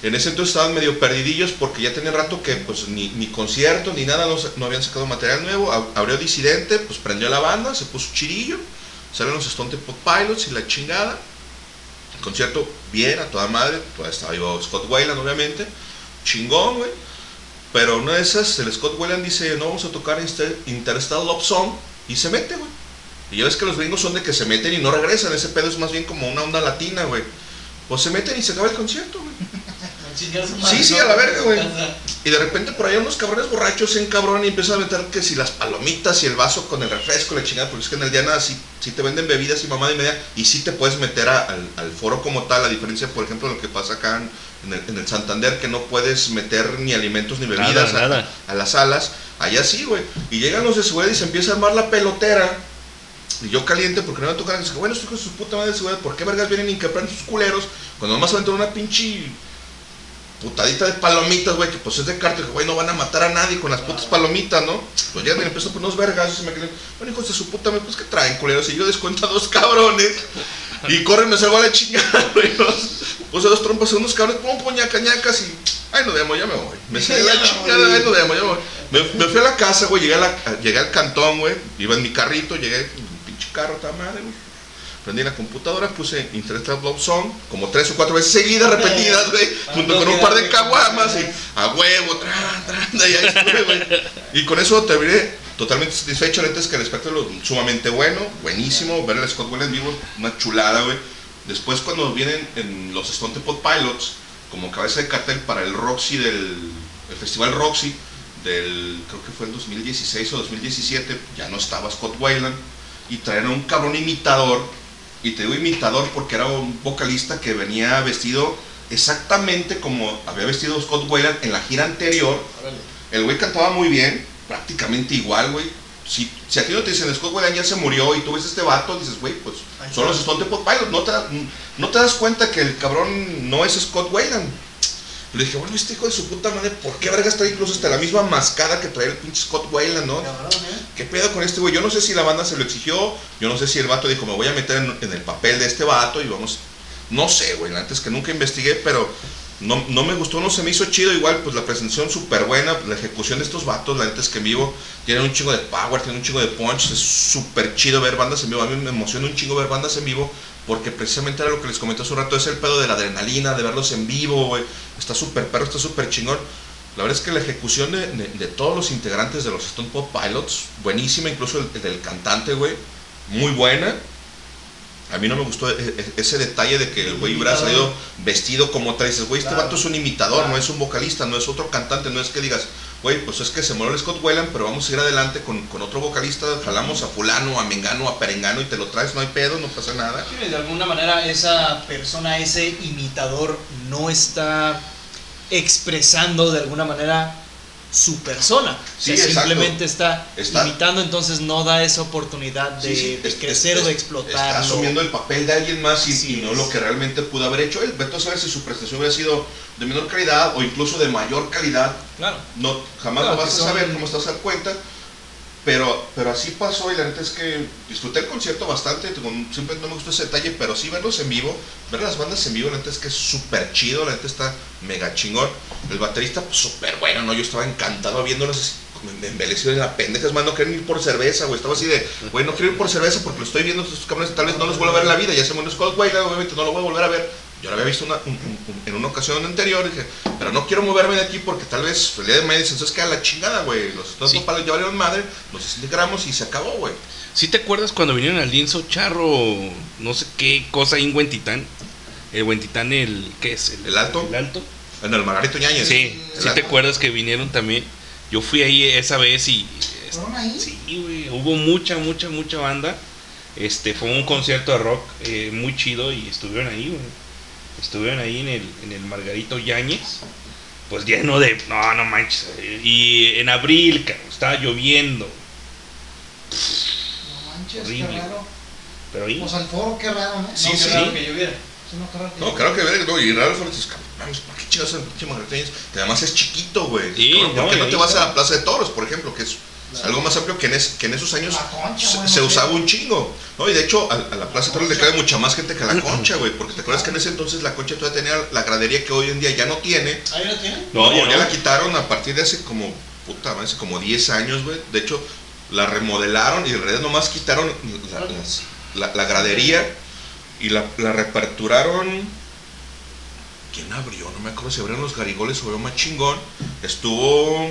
[SPEAKER 3] En ese entonces estaban medio perdidillos porque ya tenía rato que pues ni, ni concierto ni nada, no, no habían sacado material nuevo. Ab- Abrió Disidente, pues prendió la banda, se puso chirillo. Salen los Stone Temple Pilots y la chingada. El concierto bien, a toda madre. Todavía estaba vivo Scott Weiland, obviamente. Chingón, güey. Pero una de esas, el Scott Weiland dice, no vamos a tocar Inter- Interstellar Love Song. Y se mete, güey. Y ya ves que los gringos son de que se meten y no regresan. Ese pedo es más bien como una onda latina, güey. Pues se meten y se acaba el concierto, güey. Sí, sí, a la verga, güey. Y de repente por ahí unos cabrones borrachos se encabronan y empiezan a meter que si las palomitas y el vaso con el refresco, la chingada, porque es que en el Diana sí, sí te venden bebidas y mamada y media, y sí te puedes meter a- al, al foro como tal, a diferencia, por ejemplo, de lo que pasa acá en, en el, en el Santander, que no puedes meter ni alimentos ni bebidas a,
[SPEAKER 4] nada.
[SPEAKER 3] a las salas. Allá sí, güey. Y llegan los de seguridad y se empieza a armar la pelotera. Y yo caliente porque no me tocan. Dice, bueno, estos hijos de su puta madre de seguridad, ¿por qué vergas vienen y quebran sus culeros? Cuando nomás aventan una pinche putadita de palomitas, güey, que pues es de carta, que güey, no van a matar a nadie con las putas palomitas, ¿no? Pues ya me empezó por unos vergazos y me quedé, bueno, hijos de su puta pues que traen culeros. Y yo descuento a dos cabrones y corren, me salgo a la chingada, [laughs] güey. Puse dos trompas a unos cabrones, pum, pum, ñaca, ñacas y, ay, no demo, ya me voy. Me [laughs] salí a la chingada, ay, no demo, ya me voy. Me, me fui a la casa, güey, llegué, a la- llegué al cantón, güey, iba en mi carrito, llegué, pinche carro, ta madre, güey. Prendí la computadora, puse Interstellar Love Song, como tres o cuatro veces seguidas, repetidas, güey, [laughs] junto con un par de caguamas, y a huevo, tran, tran, y ahí estuve, güey. Y con eso terminé totalmente satisfecho, neta es que el espectáculo sumamente bueno, buenísimo, ver a Scott Weiland en vivo, una chulada, güey. Después cuando vienen en los Stone Temple Pilots, como cabeza de cartel para el Roxy del, el Festival Roxy, del, creo que fue el 2016 o 2017, ya no estaba Scott Weiland, y traían a un cabrón imitador, y te digo imitador porque era un vocalista que venía vestido exactamente como había vestido Scott Weiland en la gira anterior. El güey cantaba muy bien, prácticamente igual, güey. Si, si a ti no te dicen Scott Weiland ya se murió y tú ves este vato, dices, güey, pues son los Stone Temple Pilots. No te, no te das cuenta que el cabrón no es Scott Weiland. Le dije, bueno, este hijo de su puta madre, ¿por qué vergas trae incluso hasta la misma mascada que trae el pinche Scott Weiland, no? ¿Qué pedo con este güey? Yo no sé si la banda se lo exigió, yo no sé si el vato dijo, me voy a meter en, en el papel de este vato y vamos. No sé, güey, antes que nunca investigué, pero no, no me gustó, no se me hizo chido. Igual, pues la presentación súper buena, la ejecución de estos vatos, la neta es que en vivo tienen un chingo de power, tienen un chingo de punch, es súper chido ver bandas en vivo. A mí me emociona un chingo ver bandas en vivo, porque precisamente era lo que les comenté hace un rato, es el pedo de la adrenalina, de verlos en vivo, güey. Está súper perro, está súper chingón. La verdad es que la ejecución de, de- de todos los integrantes de los Stone Pop Pilots, buenísima, incluso el, el del cantante, güey, muy buena. A mí no me gustó e- e- ese detalle de que el güey hubiera salido vestido como tal. Dices, güey, este
[SPEAKER 2] Claro.
[SPEAKER 3] vato es un imitador, no es un vocalista, no es otro cantante, no es que digas, güey, pues es que se murió el Scott Weiland, pero vamos a ir adelante con, con otro vocalista, jalamos a fulano, a mengano, a perengano y te lo traes, no hay pedo, no pasa nada.
[SPEAKER 5] De alguna manera esa persona, ese imitador, no está expresando de alguna manera su persona. O sea,
[SPEAKER 3] Sí,
[SPEAKER 5] simplemente está,
[SPEAKER 3] Está-
[SPEAKER 5] imitando, entonces no da esa oportunidad de,
[SPEAKER 3] Sí, sí, es-
[SPEAKER 5] crecer
[SPEAKER 3] es-
[SPEAKER 5] o de explotar.
[SPEAKER 3] Está asumiendo el papel de alguien más y, no lo que realmente pudo haber hecho él. Beto sabe si su prestación hubiera sido de menor calidad o incluso de mayor calidad.
[SPEAKER 5] Claro.
[SPEAKER 3] No, jamás
[SPEAKER 5] Claro,
[SPEAKER 3] lo vas a saber, cómo estás a dar cuenta. Pero, pero así pasó y la neta es que disfruté el concierto bastante. siempre no me gustó ese detalle, pero sí verlos en vivo, ver las bandas en vivo, la neta es que es súper chido, la neta está mega chingón. El baterista, pues súper bueno, ¿no? Yo estaba encantado viéndolos así, me embelecido de la pendeja. Es más, no querían ir por cerveza, güey. Estaba así de, güey, no quiero ir por cerveza porque lo estoy viendo estos cabrones, tal vez no los vuelva a ver en la vida. Ya se murió Scott güey, obviamente no lo voy a volver a ver. Yo lo había visto una- un- un- un- en una ocasión anterior, dije, pero no quiero moverme de aquí porque tal vez el día de mañana dicen, entonces queda la chingada, güey. Los dos
[SPEAKER 4] Sí.
[SPEAKER 3] palos ya valieron madre, nos desintegramos y se acabó, güey.
[SPEAKER 4] ¿Sí te acuerdas cuando vinieron al lienzo charro, no sé qué cosa ahí en Huentitán? El Huentitán, el, ¿qué es?
[SPEAKER 3] ¿El alto?
[SPEAKER 4] El alto.
[SPEAKER 3] En el Margarito Ñañez.
[SPEAKER 4] Sí, sí te acuerdas que vinieron también. Yo fui ahí esa vez y...
[SPEAKER 2] ¿Fueron ahí?
[SPEAKER 4] Sí, güey, hubo mucha, mucha, mucha banda. Este, fue un concierto de rock eh, muy chido y estuvieron ahí, güey. Estuvieron ahí en el, en el Margarito Yáñez. Pues lleno de... No, no manches. Y en abril, cabrón, estaba lloviendo.
[SPEAKER 2] No manches,
[SPEAKER 4] Horrible.
[SPEAKER 2] qué raro.
[SPEAKER 4] Pero ahí...
[SPEAKER 2] Pues al foro, qué raro, ¿no?
[SPEAKER 3] Sí,
[SPEAKER 2] no,
[SPEAKER 3] sí,
[SPEAKER 2] qué
[SPEAKER 3] sí.
[SPEAKER 2] raro.
[SPEAKER 5] que lloviera.
[SPEAKER 2] Sí, no, raro que
[SPEAKER 3] No,
[SPEAKER 2] lloviera.
[SPEAKER 3] claro que ver, no, y raro fue dices, mames, ¿por qué chingados el pinche Margarito Ñañez? Que además es chiquito, güey.
[SPEAKER 4] Sí,
[SPEAKER 3] ¿Por
[SPEAKER 4] no,
[SPEAKER 3] qué no
[SPEAKER 4] ahí
[SPEAKER 3] te vas
[SPEAKER 4] está.
[SPEAKER 3] a la Plaza de Toros, por ejemplo, que es algo más amplio que en, es- que en esos años
[SPEAKER 2] La Concha,
[SPEAKER 3] se, usaba un chingo? ¿no? Y de hecho, a, a la Plaza de Toros le cae mucha más gente que a la Concha, güey. Porque te acuerdas que en ese entonces la Concha todavía tenía la gradería que hoy en día ya no tiene.
[SPEAKER 2] ¿Ahí lo tienen?
[SPEAKER 3] No,
[SPEAKER 4] ya
[SPEAKER 3] ya,
[SPEAKER 4] no.
[SPEAKER 3] la quitaron a partir de hace como, puta, hace como 10 años, güey. De hecho, la remodelaron y en realidad nomás quitaron la, las- la- la gradería y la, la reaperturaron. ¿Quién abrió? No me acuerdo si abrieron los garigoles o abrió más chingón. Estuvo.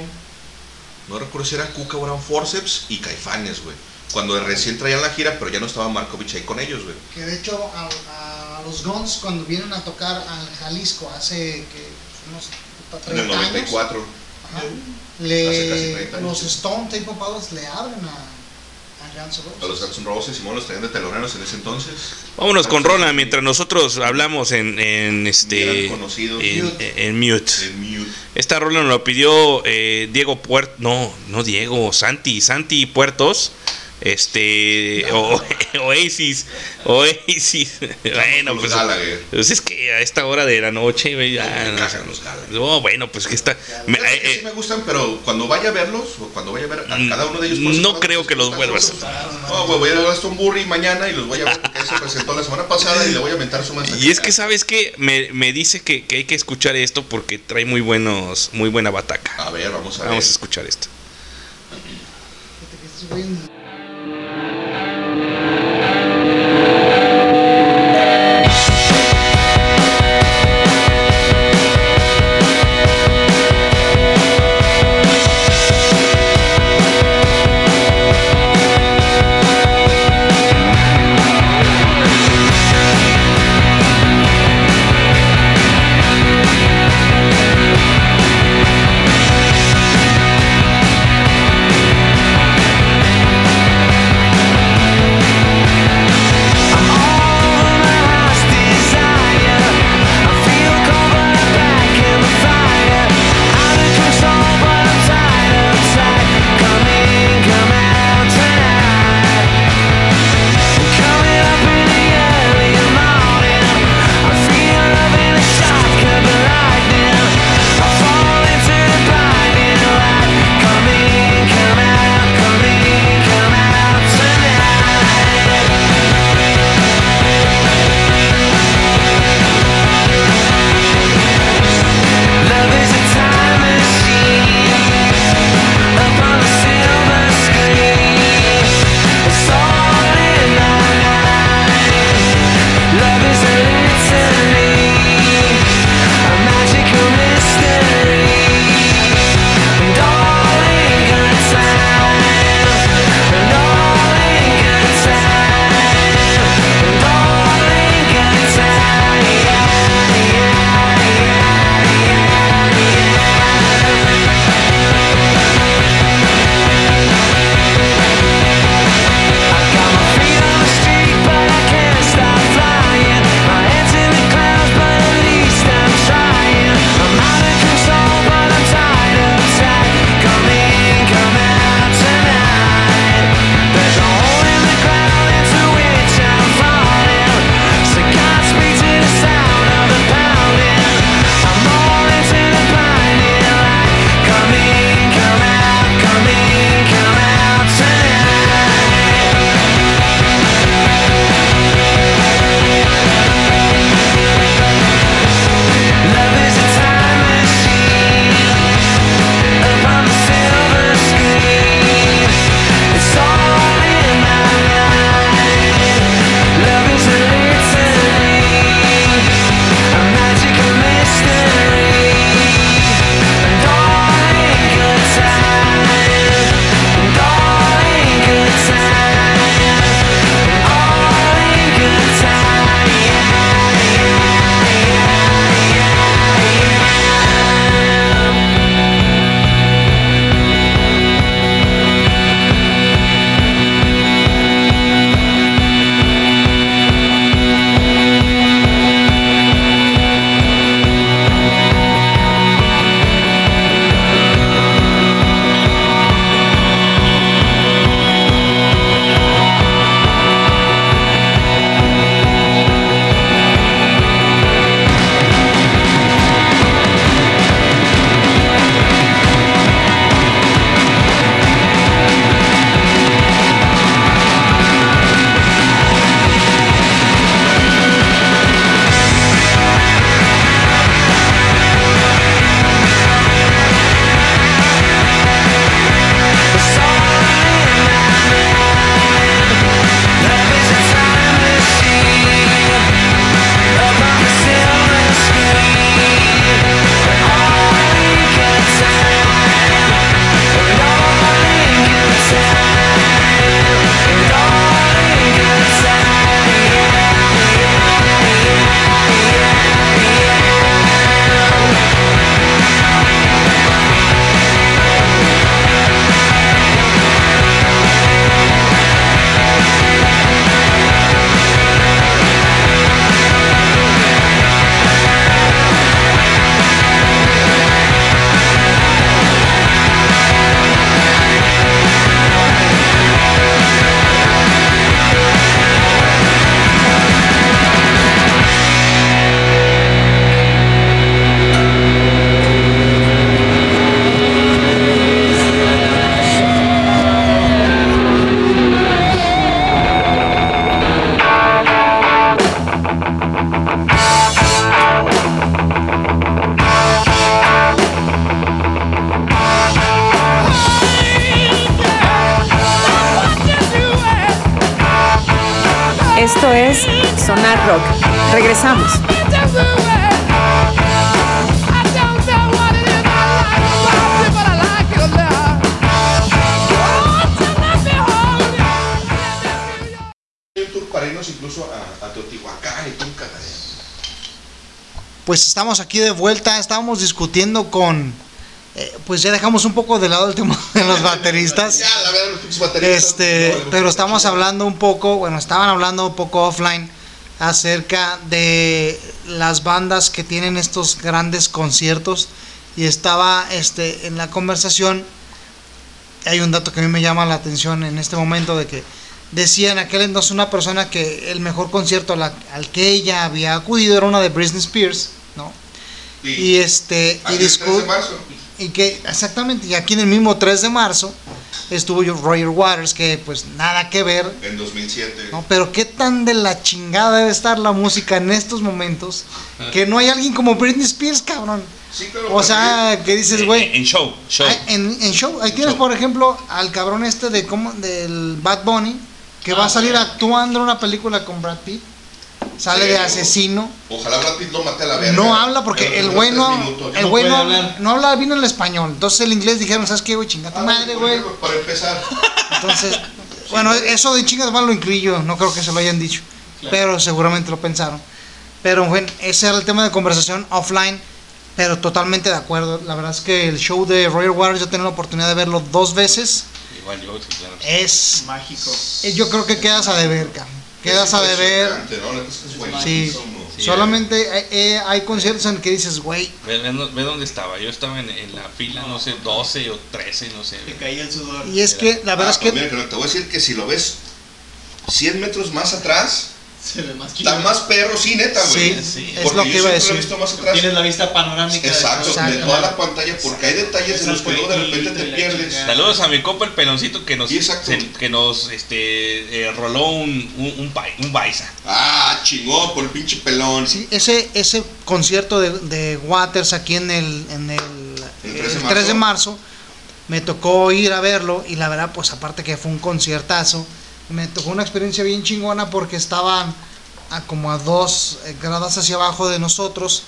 [SPEAKER 3] No recuerdo si era Cuca o eran Forceps y Caifanes, güey. Cuando recién traían la gira, pero ya no estaba Markovich ahí con ellos, güey.
[SPEAKER 2] Que de hecho a, a los Guns cuando vienen a tocar al Jalisco hace que unos puta,
[SPEAKER 3] En el
[SPEAKER 2] 30 años,
[SPEAKER 3] 94.
[SPEAKER 2] ajá,
[SPEAKER 3] Hace casi
[SPEAKER 2] le,
[SPEAKER 3] 30 años.
[SPEAKER 2] los Stone Temple Pilots le abren a, a Guns N'
[SPEAKER 3] A los. Guns N' Roses, Simón, los traían de teloneros en ese entonces.
[SPEAKER 4] Vámonos con Rola mientras nosotros hablamos en, en este
[SPEAKER 3] conocidos.
[SPEAKER 4] en, en mute.
[SPEAKER 3] En mute.
[SPEAKER 4] Esta rola nos lo pidió eh, Diego Puertos, no, no Diego, Santi, Santi Puertos. Este o- [laughs] Oasis, Oasis. bueno, pues, pues es que a esta hora de la noche,
[SPEAKER 3] me los Gallagher.
[SPEAKER 4] bueno, pues que está me-
[SPEAKER 3] Fíjate que
[SPEAKER 4] eh,
[SPEAKER 3] sí me gustan, pero cuando vaya a verlos, o cuando vaya a ver a cada uno de ellos.
[SPEAKER 4] no creo que los vuelvas
[SPEAKER 3] No, güey, voy a ir a Glaston Burry mañana y los voy a ver porque él se presentó la semana pasada y le voy a mentar su mensaje. [laughs]
[SPEAKER 4] Y es que sabes que me, me dice que, que hay que escuchar esto porque trae muy buenos, muy buena bataca.
[SPEAKER 3] A ver, vamos a ver.
[SPEAKER 4] Vamos a escuchar esto.
[SPEAKER 2] Estamos aquí de vuelta, estábamos discutiendo con... eh, pues ya dejamos un poco de lado el tema de los bateristas. [laughs]
[SPEAKER 3] Ya, la verdad, los bateristas.
[SPEAKER 2] Este,
[SPEAKER 3] no,
[SPEAKER 2] pero estamos hablando un poco, bueno, estaban hablando un poco offline acerca de las bandas que tienen estos grandes conciertos y estaba este en la conversación hay un dato que a mí me llama la atención en este momento de que decía en aquel entonces una persona que el mejor concierto la- al que ella había acudido era una de Britney Spears,
[SPEAKER 3] Y,
[SPEAKER 2] Y este y
[SPEAKER 3] aquí el 3
[SPEAKER 2] discu-
[SPEAKER 3] de marzo.
[SPEAKER 2] y que exactamente y aquí en el mismo 3 de marzo estuvo yo Roger Waters que pues nada que ver
[SPEAKER 3] En 2007.
[SPEAKER 2] no, pero qué tan de la chingada debe estar la música en estos momentos que no hay alguien como Britney Spears, cabrón.
[SPEAKER 3] Sí, claro,
[SPEAKER 2] O sea, que dices, güey,
[SPEAKER 4] en show,
[SPEAKER 2] en, en show, ahí tienes
[SPEAKER 3] show.
[SPEAKER 2] por ejemplo al cabrón este de cómo del Bad Bunny que va a salir actuando en una película con Brad Pitt. Sale
[SPEAKER 3] Sí,
[SPEAKER 2] de
[SPEAKER 3] no.
[SPEAKER 2] asesino.
[SPEAKER 3] Ojalá Brad Pitt lo mate a la verga.
[SPEAKER 2] No habla porque el güey no, el güey no, no habla bien el español. Entonces el inglés dijeron, ¿sabes qué, güey? Chinga tu
[SPEAKER 3] Ah,
[SPEAKER 2] madre, güey.
[SPEAKER 3] Para empezar.
[SPEAKER 2] Entonces, [laughs] bueno, eso de chingas más lo incluí yo, no creo que se lo hayan dicho, pero seguramente lo pensaron. Pero bueno, ese era el tema de conversación offline, pero totalmente de acuerdo. La verdad es que el show de Roger Waters yo tenía la oportunidad de verlo dos veces.
[SPEAKER 4] Igual yo, sí, claro.
[SPEAKER 2] Es,
[SPEAKER 5] Mágico.
[SPEAKER 2] yo creo que quedas a deber, cabrón. Quedas a deber.
[SPEAKER 3] Impresionante, ¿no?
[SPEAKER 2] Sí.
[SPEAKER 4] Sí,
[SPEAKER 2] solamente eh, eh, hay conciertos en que dices, güey,
[SPEAKER 4] Ve, ve- ve dónde estaba. Yo estaba en, en la fila, no sé, 12 o 13, no sé.
[SPEAKER 5] Te caía el sudor.
[SPEAKER 2] y es que la verdad
[SPEAKER 3] Ah,
[SPEAKER 2] es que
[SPEAKER 3] pues mira, que te voy a decir que si lo ves 100 metros más atrás,
[SPEAKER 5] Se ve más chido.
[SPEAKER 3] está más perro, sí, neta, güey.
[SPEAKER 2] sí,
[SPEAKER 4] sí.
[SPEAKER 2] es
[SPEAKER 3] Porque
[SPEAKER 2] lo
[SPEAKER 3] yo
[SPEAKER 2] que iba a
[SPEAKER 3] siempre lo he
[SPEAKER 2] decir.
[SPEAKER 3] visto más atrás.
[SPEAKER 5] Tienes la vista panorámica.
[SPEAKER 3] Exacto, de toda la pantalla, porque hay detalles de los que luego de repente te pierdes.
[SPEAKER 4] Saludos a mi compa el peloncito que nos, se- que nos este, eh, roló un, un, un, bai- un Baisa.
[SPEAKER 3] Ah, chingón, por el pinche pelón.
[SPEAKER 2] Sí, ese, ese concierto de, de Waters aquí en el, en el,
[SPEAKER 3] El
[SPEAKER 2] el
[SPEAKER 3] 3 de
[SPEAKER 2] 3 de
[SPEAKER 3] marzo,
[SPEAKER 2] me tocó ir a verlo y la verdad, pues aparte que fue un conciertazo, me tocó una experiencia bien chingona porque estaban a como a dos eh, gradas hacia abajo de nosotros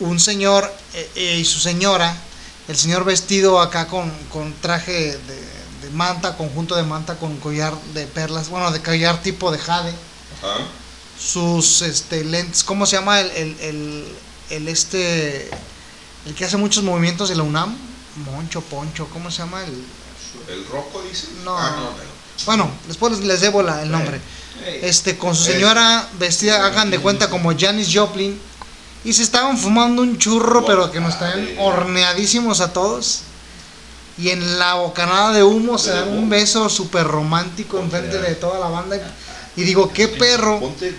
[SPEAKER 2] un señor eh, eh, y su señora, el señor vestido acá con, con traje de, de manta, conjunto de manta con collar de perlas, bueno, de collar tipo de jade
[SPEAKER 3] Ajá.
[SPEAKER 2] sus este lentes, ¿cómo se llama el, el, el, el este el que hace muchos movimientos de la UNAM? Moncho, Poncho, ¿cómo se llama el?
[SPEAKER 3] ¿El roco dice?
[SPEAKER 2] No.
[SPEAKER 3] Ah, no, no.
[SPEAKER 2] Bueno, después les, debo la- el nombre. Este, con su señora vestida, hagan de cuenta como Janis Joplin, y se estaban fumando un churro, pero que nos traen horneadísimos a todos. Y en la bocanada de humo se dan un beso súper romántico enfrente de toda la banda. Y digo, qué perro
[SPEAKER 3] Ponte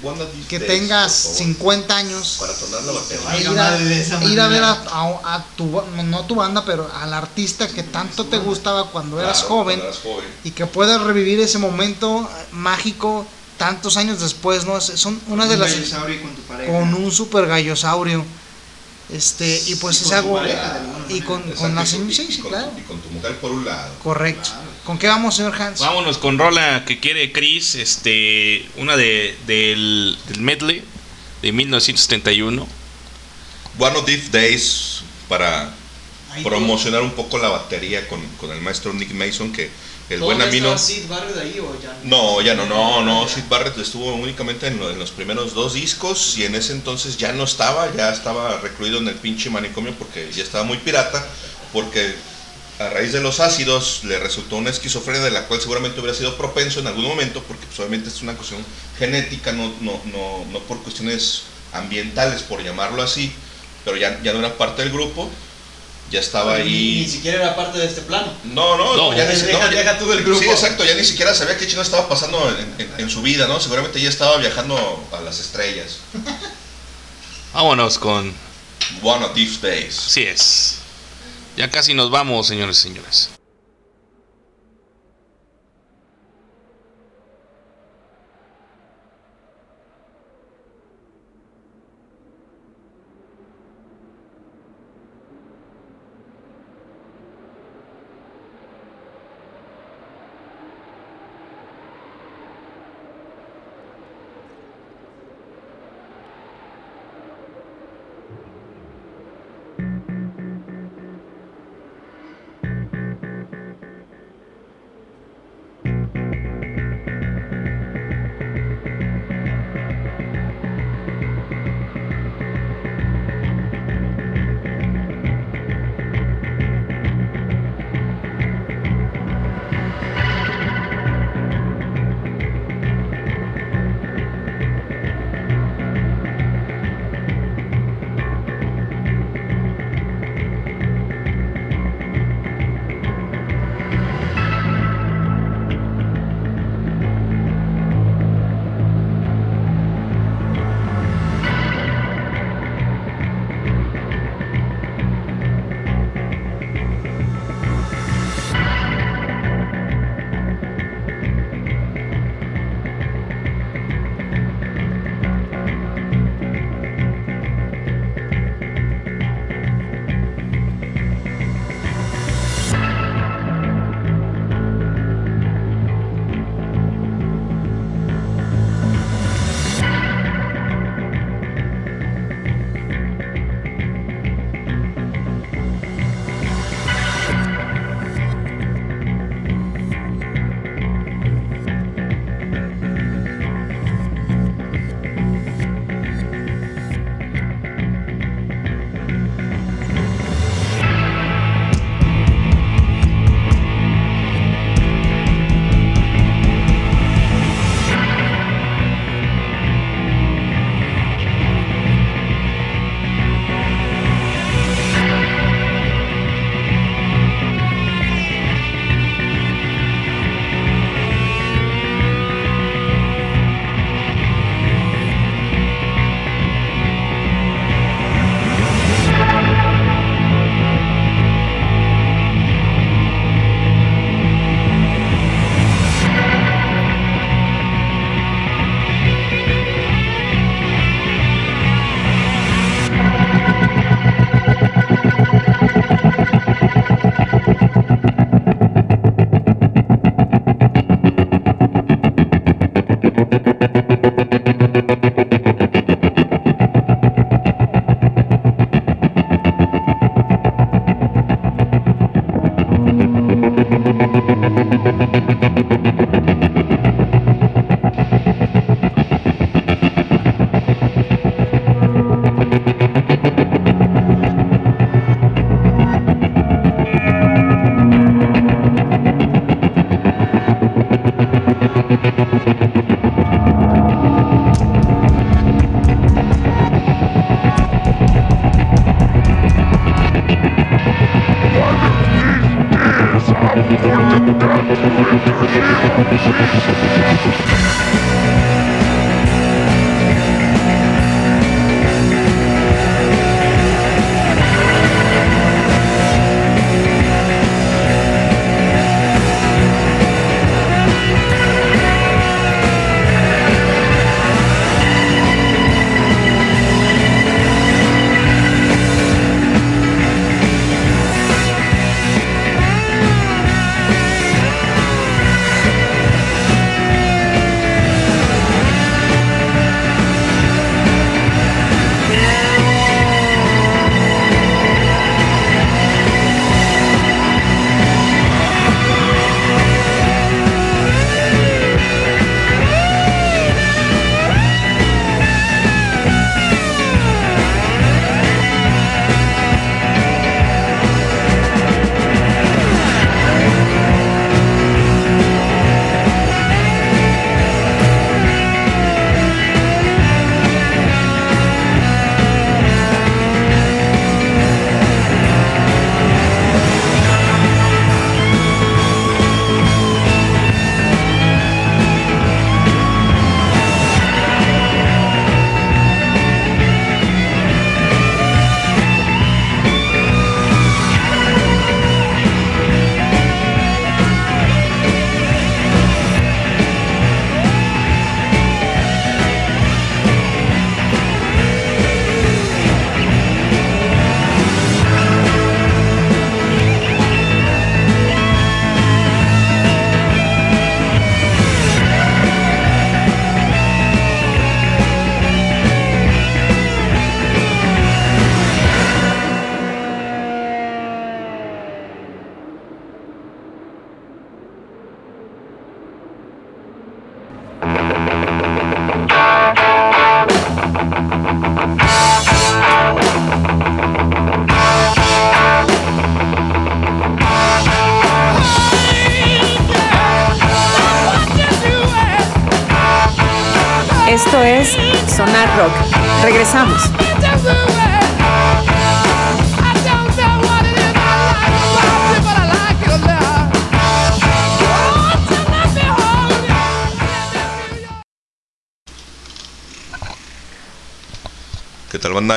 [SPEAKER 2] que tengas
[SPEAKER 3] por favor,
[SPEAKER 2] 50 años
[SPEAKER 3] Para la batería.
[SPEAKER 2] ir a, ir ver a, a- a tu, no a tu banda, pero al artista que tanto te gustaba cuando eras joven
[SPEAKER 3] cuando eras joven.
[SPEAKER 2] y que puedas revivir ese momento eh, mágico tantos años después, ¿no? Son una de
[SPEAKER 5] Un
[SPEAKER 2] las
[SPEAKER 5] con tu pareja.
[SPEAKER 2] con un super gallosaurio. Este, y pues
[SPEAKER 5] Y
[SPEAKER 2] es algo y con, con la sí,
[SPEAKER 3] y
[SPEAKER 2] sí, claro.
[SPEAKER 3] Y con tu mujer por un lado.
[SPEAKER 2] Correcto. ¿Con qué vamos, señor Hans?
[SPEAKER 4] Vámonos con rola que quiere Chris, este, una de, del, del medley de 1971.
[SPEAKER 3] One of These Days para promocionar un poco la batería con, con el maestro Nick Mason, que el buen
[SPEAKER 5] ¿todavía
[SPEAKER 3] amino...
[SPEAKER 5] estaba Sid Barrett ahí o ya
[SPEAKER 3] No, ya no, no, no. Sid Barrett estuvo únicamente en, lo- en los primeros dos discos y en ese entonces ya no estaba, ya estaba recluido en el pinche manicomio porque ya estaba muy pirata, porque a raíz de los ácidos le resultó una esquizofrenia de la cual seguramente hubiera sido propenso en algún momento, porque pues, obviamente es una cuestión genética, no, no, no, no por cuestiones ambientales, por llamarlo así, pero ya, ya no era parte del grupo, ya estaba
[SPEAKER 5] Ni, ni
[SPEAKER 3] ahí...
[SPEAKER 5] siquiera era parte de este plano.
[SPEAKER 3] No, no,
[SPEAKER 4] No,
[SPEAKER 3] ya, ni,
[SPEAKER 5] deja-
[SPEAKER 3] no, ya-
[SPEAKER 5] deja tú del grupo.
[SPEAKER 3] Sí, exacto, ya ni siquiera sabía qué chino estaba pasando en, en- en su vida, ¿no? Seguramente ya estaba viajando a las estrellas.
[SPEAKER 4] Vámonos con
[SPEAKER 3] One of these days.
[SPEAKER 4] Así es. Ya casi nos vamos, señores y señores.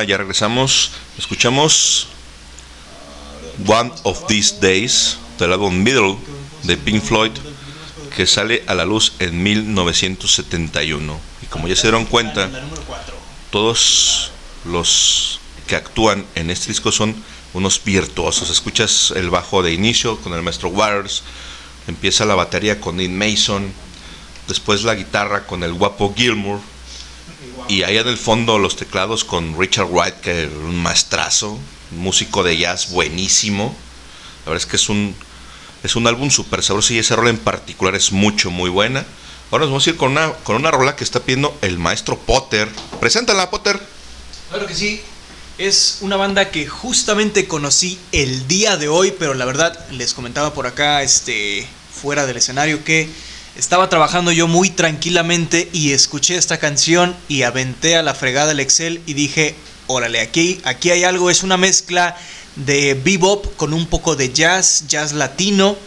[SPEAKER 3] Ya regresamos. Escuchamos One of These Days del álbum Middle de Pink Floyd que sale a la luz en 1971. Y como ya se dieron cuenta, todos los que actúan en este disco son unos virtuosos. Escuchas el bajo de inicio con el maestro Waters, empieza la batería con Dean Mason, después la guitarra con el guapo Gilmour, y allá en el fondo los teclados con Richard Wright, que es un maestrazo, un músico de jazz buenísimo. La verdad es que es un, es un álbum súper sabroso y ese rol en particular es mucho, muy buena. Ahora nos vamos a ir con una, con una rola que está pidiendo el maestro Potter. Preséntala, Potter.
[SPEAKER 5] Claro que sí. Es una banda que justamente conocí el día de hoy, pero la verdad les comentaba por acá, este, fuera del escenario, que estaba trabajando yo muy tranquilamente y escuché esta canción y aventé a la fregada el Excel y dije, órale, aquí, aquí hay algo, es una mezcla de bebop con un poco de jazz, jazz latino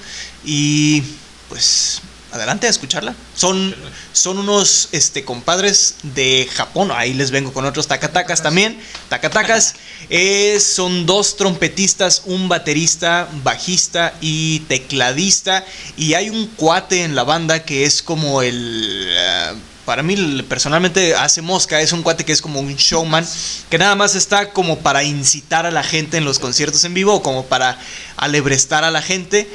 [SPEAKER 5] y pues adelante a escucharla. Son, son unos este, compadres de Japón. Ahí les vengo con otros tacatacas también. Tacatacas eh, son dos trompetistas, un baterista, bajista y tecladista. Y hay un cuate en la banda que es como el... eh, para mí personalmente hace mosca, es un cuate que es como un showman, que nada más está como para incitar a la gente en los conciertos en vivo, como para alebrestar a la gente,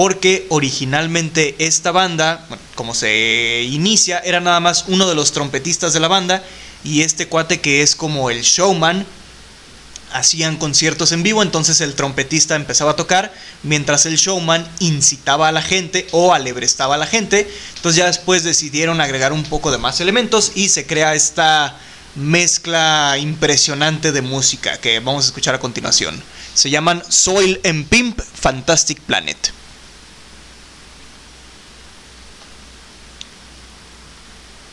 [SPEAKER 5] porque originalmente esta banda, como se inicia, era nada más uno de los trompetistas de la banda y este cuate que es como el showman hacían conciertos en vivo, entonces el trompetista empezaba a tocar mientras el showman incitaba a la gente o alebrestaba a la gente. Entonces ya después decidieron agregar un poco de más elementos y se crea esta mezcla impresionante de música que vamos a escuchar a continuación. Se llaman Soil and Pimp Fantastic Planet.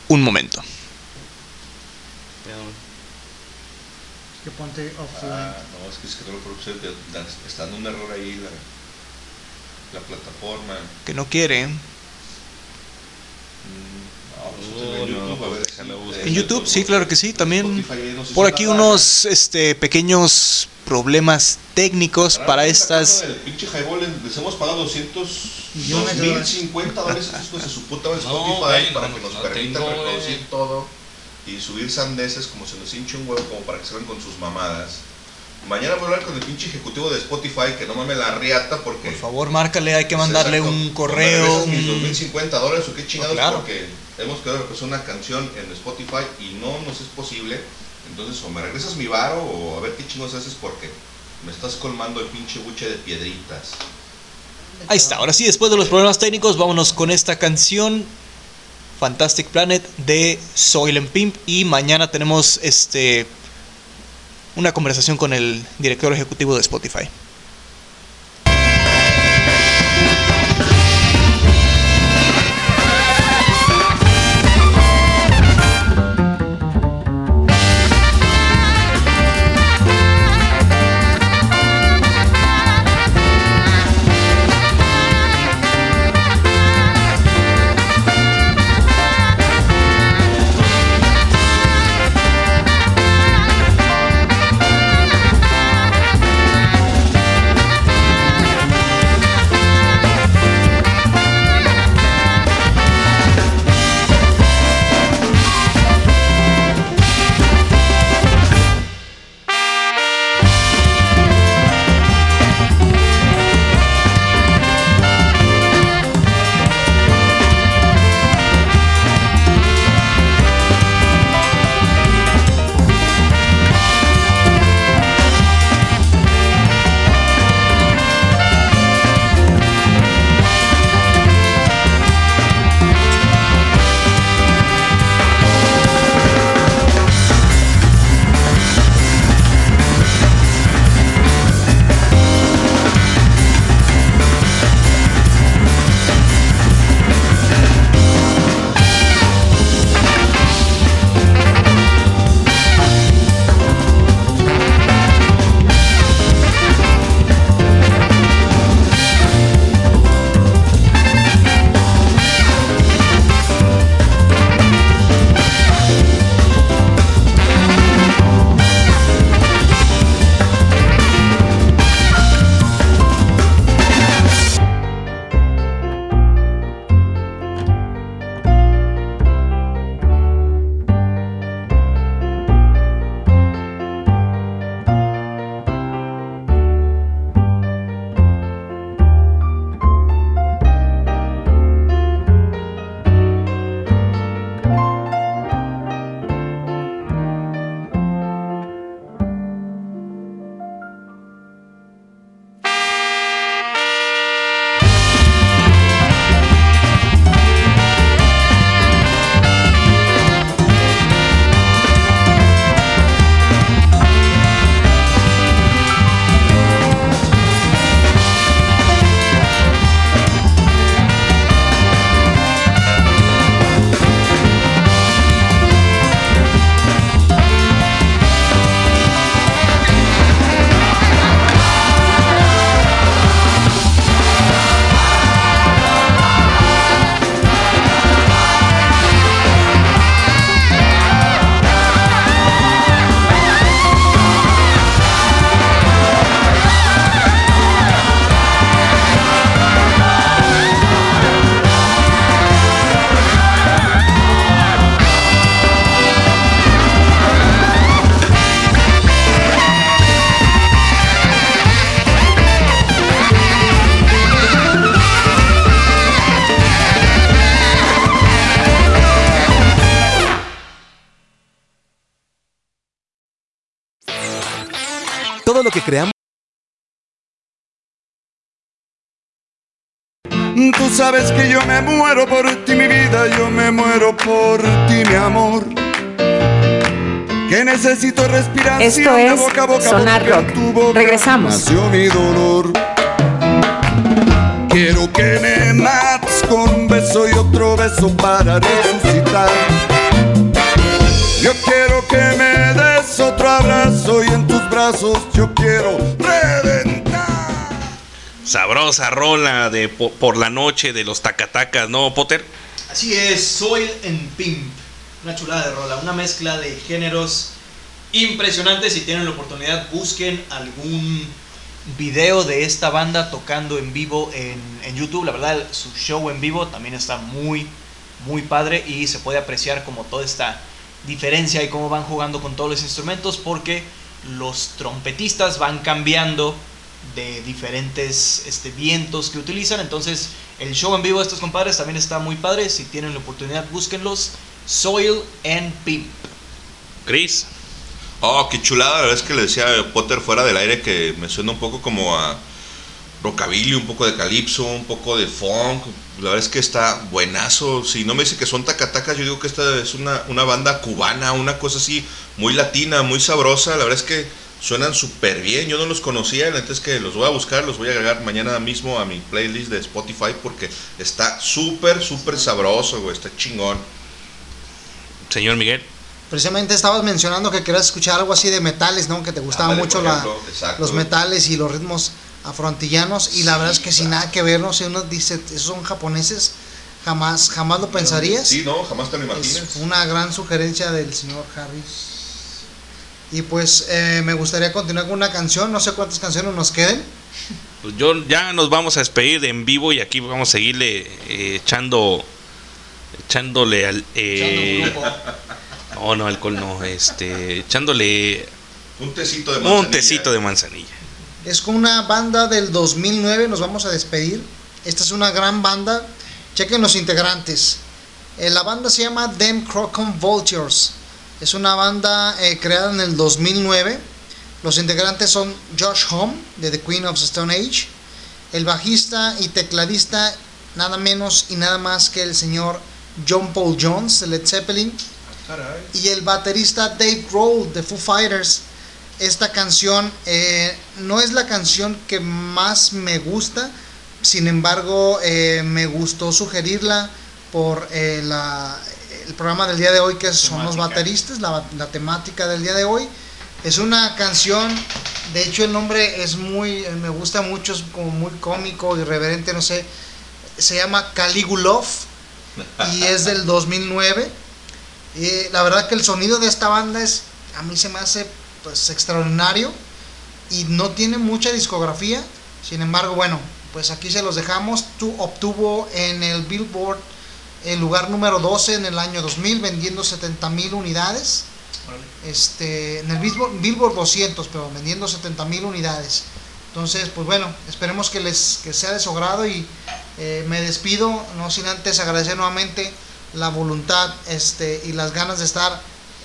[SPEAKER 5] Un momento.
[SPEAKER 2] Que ponte offline.
[SPEAKER 3] Ah, no, es que, es que no lo está dando un error ahí. La... La plataforma.
[SPEAKER 5] que no quiere.
[SPEAKER 3] No, en YouTube, a ver,
[SPEAKER 4] déjalo
[SPEAKER 3] sí,
[SPEAKER 4] buscar.
[SPEAKER 5] En YouTube, sí, claro que sí. También por aquí unos este, pequeños problemas técnicos para
[SPEAKER 3] Ahora,
[SPEAKER 5] estas.
[SPEAKER 3] El pinche highball les, les hemos pagado 200
[SPEAKER 2] Millones de dólares.
[SPEAKER 3] 2050 dólares a estos de su puta madre
[SPEAKER 4] No,
[SPEAKER 3] Spotify para que nos
[SPEAKER 4] no
[SPEAKER 3] permitan reproducir todo y subir sandeces como se nos hinche un huevo como para que se vean con sus mamadas. Mañana voy a hablar con el pinche ejecutivo de Spotify que no mame la riata porque
[SPEAKER 5] Por favor, márcale, hay que mandarle
[SPEAKER 3] Exacto.
[SPEAKER 5] un
[SPEAKER 3] ¿Me
[SPEAKER 5] correo. un-
[SPEAKER 3] 2050 dólares o qué chingados
[SPEAKER 5] No, claro.
[SPEAKER 3] porque hemos quedado que es una canción en Spotify y no nos es posible. Entonces o me regresas mi varo o a ver qué chingos haces porque me estás colmando el pinche buche de piedritas.
[SPEAKER 5] Ahí está, ahora sí, después de los problemas técnicos, vámonos con esta canción Fantastic Planet de Soylent Pimp y mañana tenemos este una conversación con el director ejecutivo de Spotify.
[SPEAKER 11] Necesito respiración
[SPEAKER 1] Esto
[SPEAKER 11] de
[SPEAKER 1] es
[SPEAKER 11] boca a boca
[SPEAKER 1] Sonar
[SPEAKER 11] en
[SPEAKER 1] Rock.
[SPEAKER 11] tu boca
[SPEAKER 1] Regresamos.
[SPEAKER 11] Nació mi dolor. Quiero que me mates con un beso y otro beso para resucitar. Yo quiero que me des otro abrazo y en tus brazos yo quiero reventar.
[SPEAKER 4] sabrosa rola de po- por la noche de los tacatacas, ¿no, Potter?
[SPEAKER 5] Así es, Soil and Pimp. Una chulada de rola, una mezcla de géneros impresionantes. Si tienen la oportunidad, busquen algún video de esta banda tocando en vivo en, en YouTube. La verdad, su show en vivo también está muy, muy padre y se puede apreciar como toda esta diferencia y cómo van jugando con todos los instrumentos porque los trompetistas van cambiando de diferentes este, vientos que utilizan. Entonces, el show en vivo de estos compadres también está muy padre. Si tienen la oportunidad, búsquenlos. Soil and Pimp.
[SPEAKER 4] Chris.
[SPEAKER 3] Oh, qué chulada. La verdad es que le decía a Potter fuera del aire que me suena un poco como a rockabilly, un poco de calipso, un poco de funk. La verdad es que está buenazo. Si no me dice que son tacatacas, yo digo que esta es una, una banda cubana, una cosa así muy latina, muy sabrosa. La verdad es que suenan súper bien. Yo no los conocía, la neta es que los voy a buscar, los voy a agregar mañana mismo a mi playlist de Spotify porque está súper, súper sabroso, güey. Está chingón.
[SPEAKER 4] Señor Miguel.
[SPEAKER 2] Precisamente estabas mencionando que querías escuchar algo así de metales, ¿no? Que te gustaban
[SPEAKER 3] Ándale,
[SPEAKER 2] mucho la- los metales y los ritmos afroantillanos. Y la verdad es que sin nada que ver, no sé, uno dice, esos son japoneses, jamás, jamás lo pensarías.
[SPEAKER 3] Sí, no, jamás te lo imaginas.
[SPEAKER 2] Es una gran sugerencia del señor Harris. Y pues eh, me gustaría continuar con una canción, no sé cuántas canciones nos queden.
[SPEAKER 4] Pues yo ya nos vamos a despedir de en vivo y aquí vamos a seguirle eh, echando echándole al eh, no no alcohol no este echándole
[SPEAKER 3] Un tecito de
[SPEAKER 4] un
[SPEAKER 3] manzanilla.
[SPEAKER 4] tecito de manzanilla
[SPEAKER 2] Es con una banda del 2009, nos vamos a despedir. Esta es una gran banda. Chequen los integrantes. Eh, la banda se llama Them Crocom Vultures. Es una banda eh, creada en el 2009. Los integrantes son Josh Home de The Queen of the Stone Age, el bajista y tecladista nada menos y nada más que el señor John Paul Jones de Led Zeppelin y el baterista Dave Grohl de Foo Fighters. Esta canción eh, no es la canción que más me gusta, sin embargo eh, me gustó sugerirla por eh, la- el programa del día de hoy que son los bateristas, la, la temática del día de hoy. Es una canción, de hecho el nombre es muy, eh, me gusta mucho, es como muy cómico, irreverente, no sé. Se llama Caligulov y es del [laughs] 2009. La verdad que el sonido de esta banda es, a mí se me hace pues extraordinario y no tiene mucha discografía. Sin embargo, bueno, pues aquí se los dejamos. Tu obtuvo en el Billboard el lugar número 12 en el año 2000 vendiendo 70 mil unidades. Este, en el Billboard, Billboard 200, pero vendiendo 70 mil unidades. Entonces, pues bueno, esperemos que les que sea de su agrado y eh, me despido, no sin antes agradecer nuevamente la voluntad este, y las ganas de estar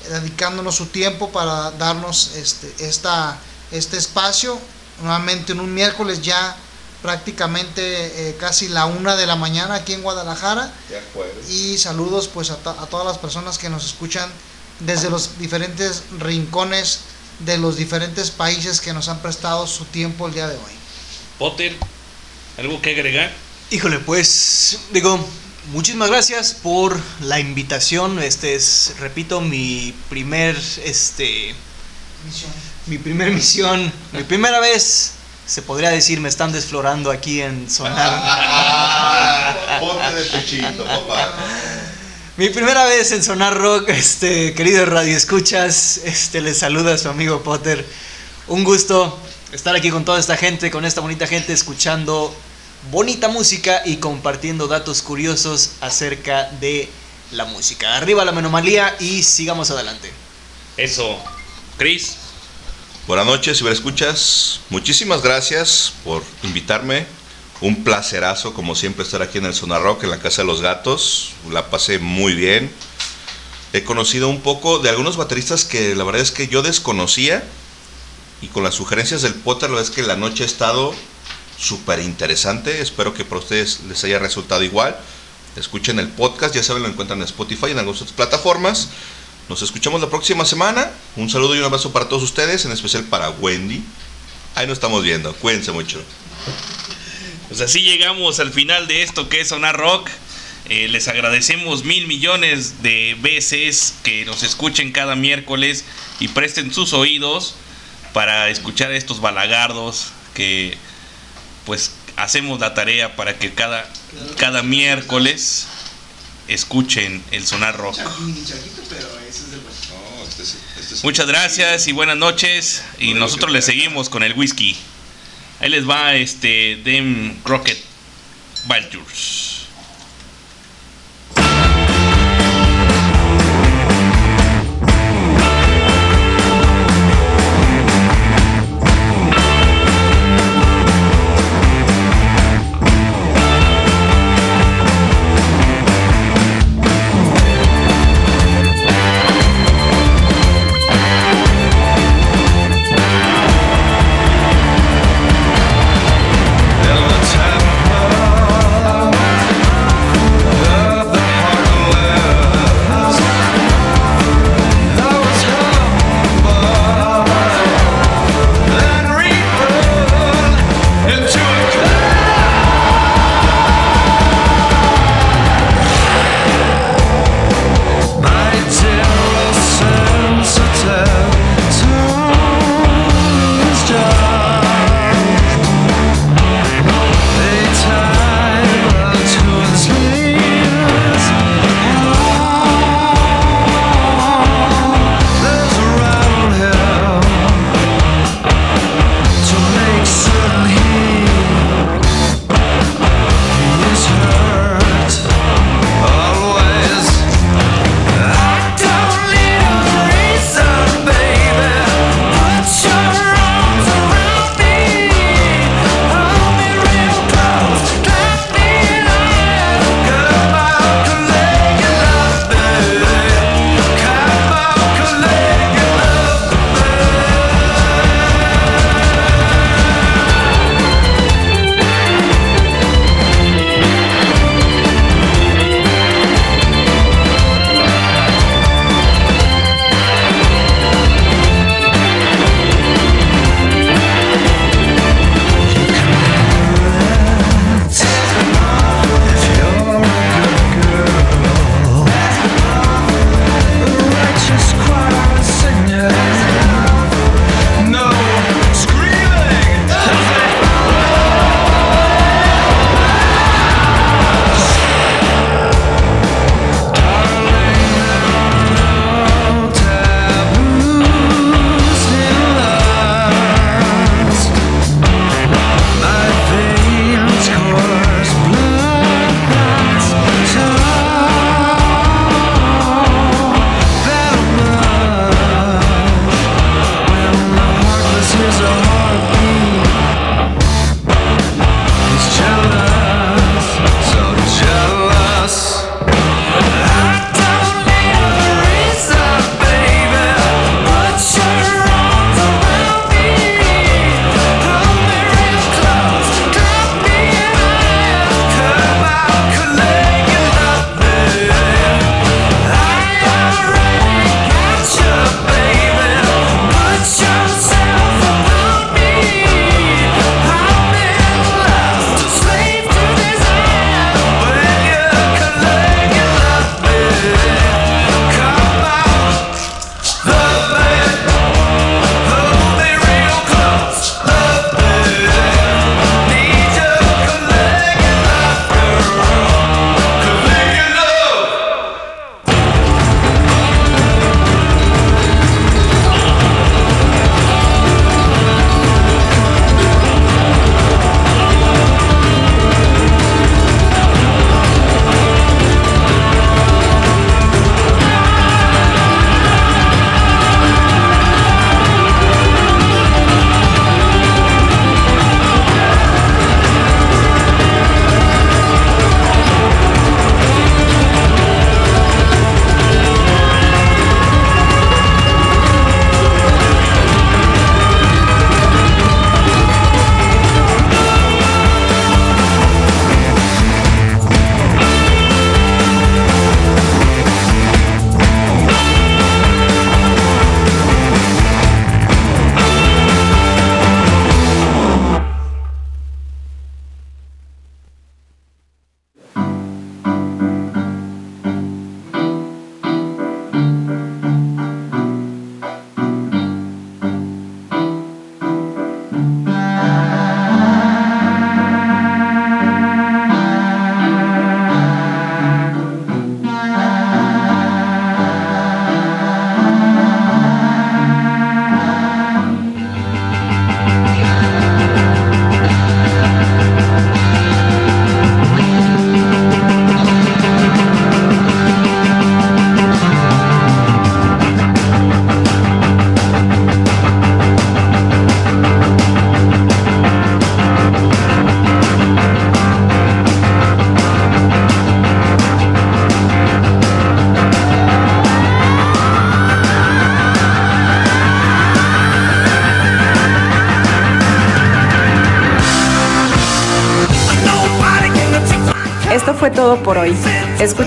[SPEAKER 2] dedicándonos su tiempo para darnos este, esta, este espacio. Nuevamente en un miércoles ya prácticamente eh, casi la una de la mañana aquí en Guadalajara.
[SPEAKER 3] De acuerdo.
[SPEAKER 2] Y saludos pues a, a todas las personas que nos escuchan desde los diferentes rincones de los diferentes países que nos han prestado su tiempo el día de hoy.
[SPEAKER 4] Potter algo que agregar
[SPEAKER 5] Híjole, pues digo, muchísimas gracias por la invitación. Este es, repito, mi primer, este, mi primer misión, mi primera vez, se podría decir, me están desflorando aquí en Sonar.
[SPEAKER 3] Ah, ponte de pechito, papá.
[SPEAKER 5] Mi primera vez en Sonar Rock, este, querido Radio Escuchas, este, les saluda su amigo Potter. Un gusto estar aquí con toda esta gente, con esta bonita gente, escuchando bonita música y compartiendo datos curiosos acerca de la música. Arriba la menomalía y sigamos adelante.
[SPEAKER 4] eso Chris
[SPEAKER 3] Buenas noches, si me escuchas. Muchísimas gracias por invitarme. Un placerazo, como siempre, estar aquí en el Sonar Rock, en la Casa de los Gatos. La pasé muy bien. He conocido un poco de algunos bateristas que la verdad es que yo desconocía. Y con las sugerencias del Potter, la verdad es que la noche ha estado súper interesante. Espero que para ustedes les haya resultado igual. Escuchen el podcast, ya saben, lo encuentran en Spotify y en algunas otras plataformas. Nos escuchamos la próxima semana. Un saludo y un abrazo para todos ustedes, en especial para Wendy. Ahí nos estamos viendo. Cuídense mucho.
[SPEAKER 4] Pues así llegamos al final de esto que es Sonar Rock. Eh, les agradecemos mil millones de veces que nos escuchen cada miércoles y presten sus oídos para escuchar estos balagardos que pues hacemos la tarea para que cada, cada miércoles escuchen el sonar rock.
[SPEAKER 3] No, este es- este es-
[SPEAKER 4] Muchas gracias y buenas noches. Y nosotros le seguimos con el whisky. Ahí les va este Dem Crockett Badgers.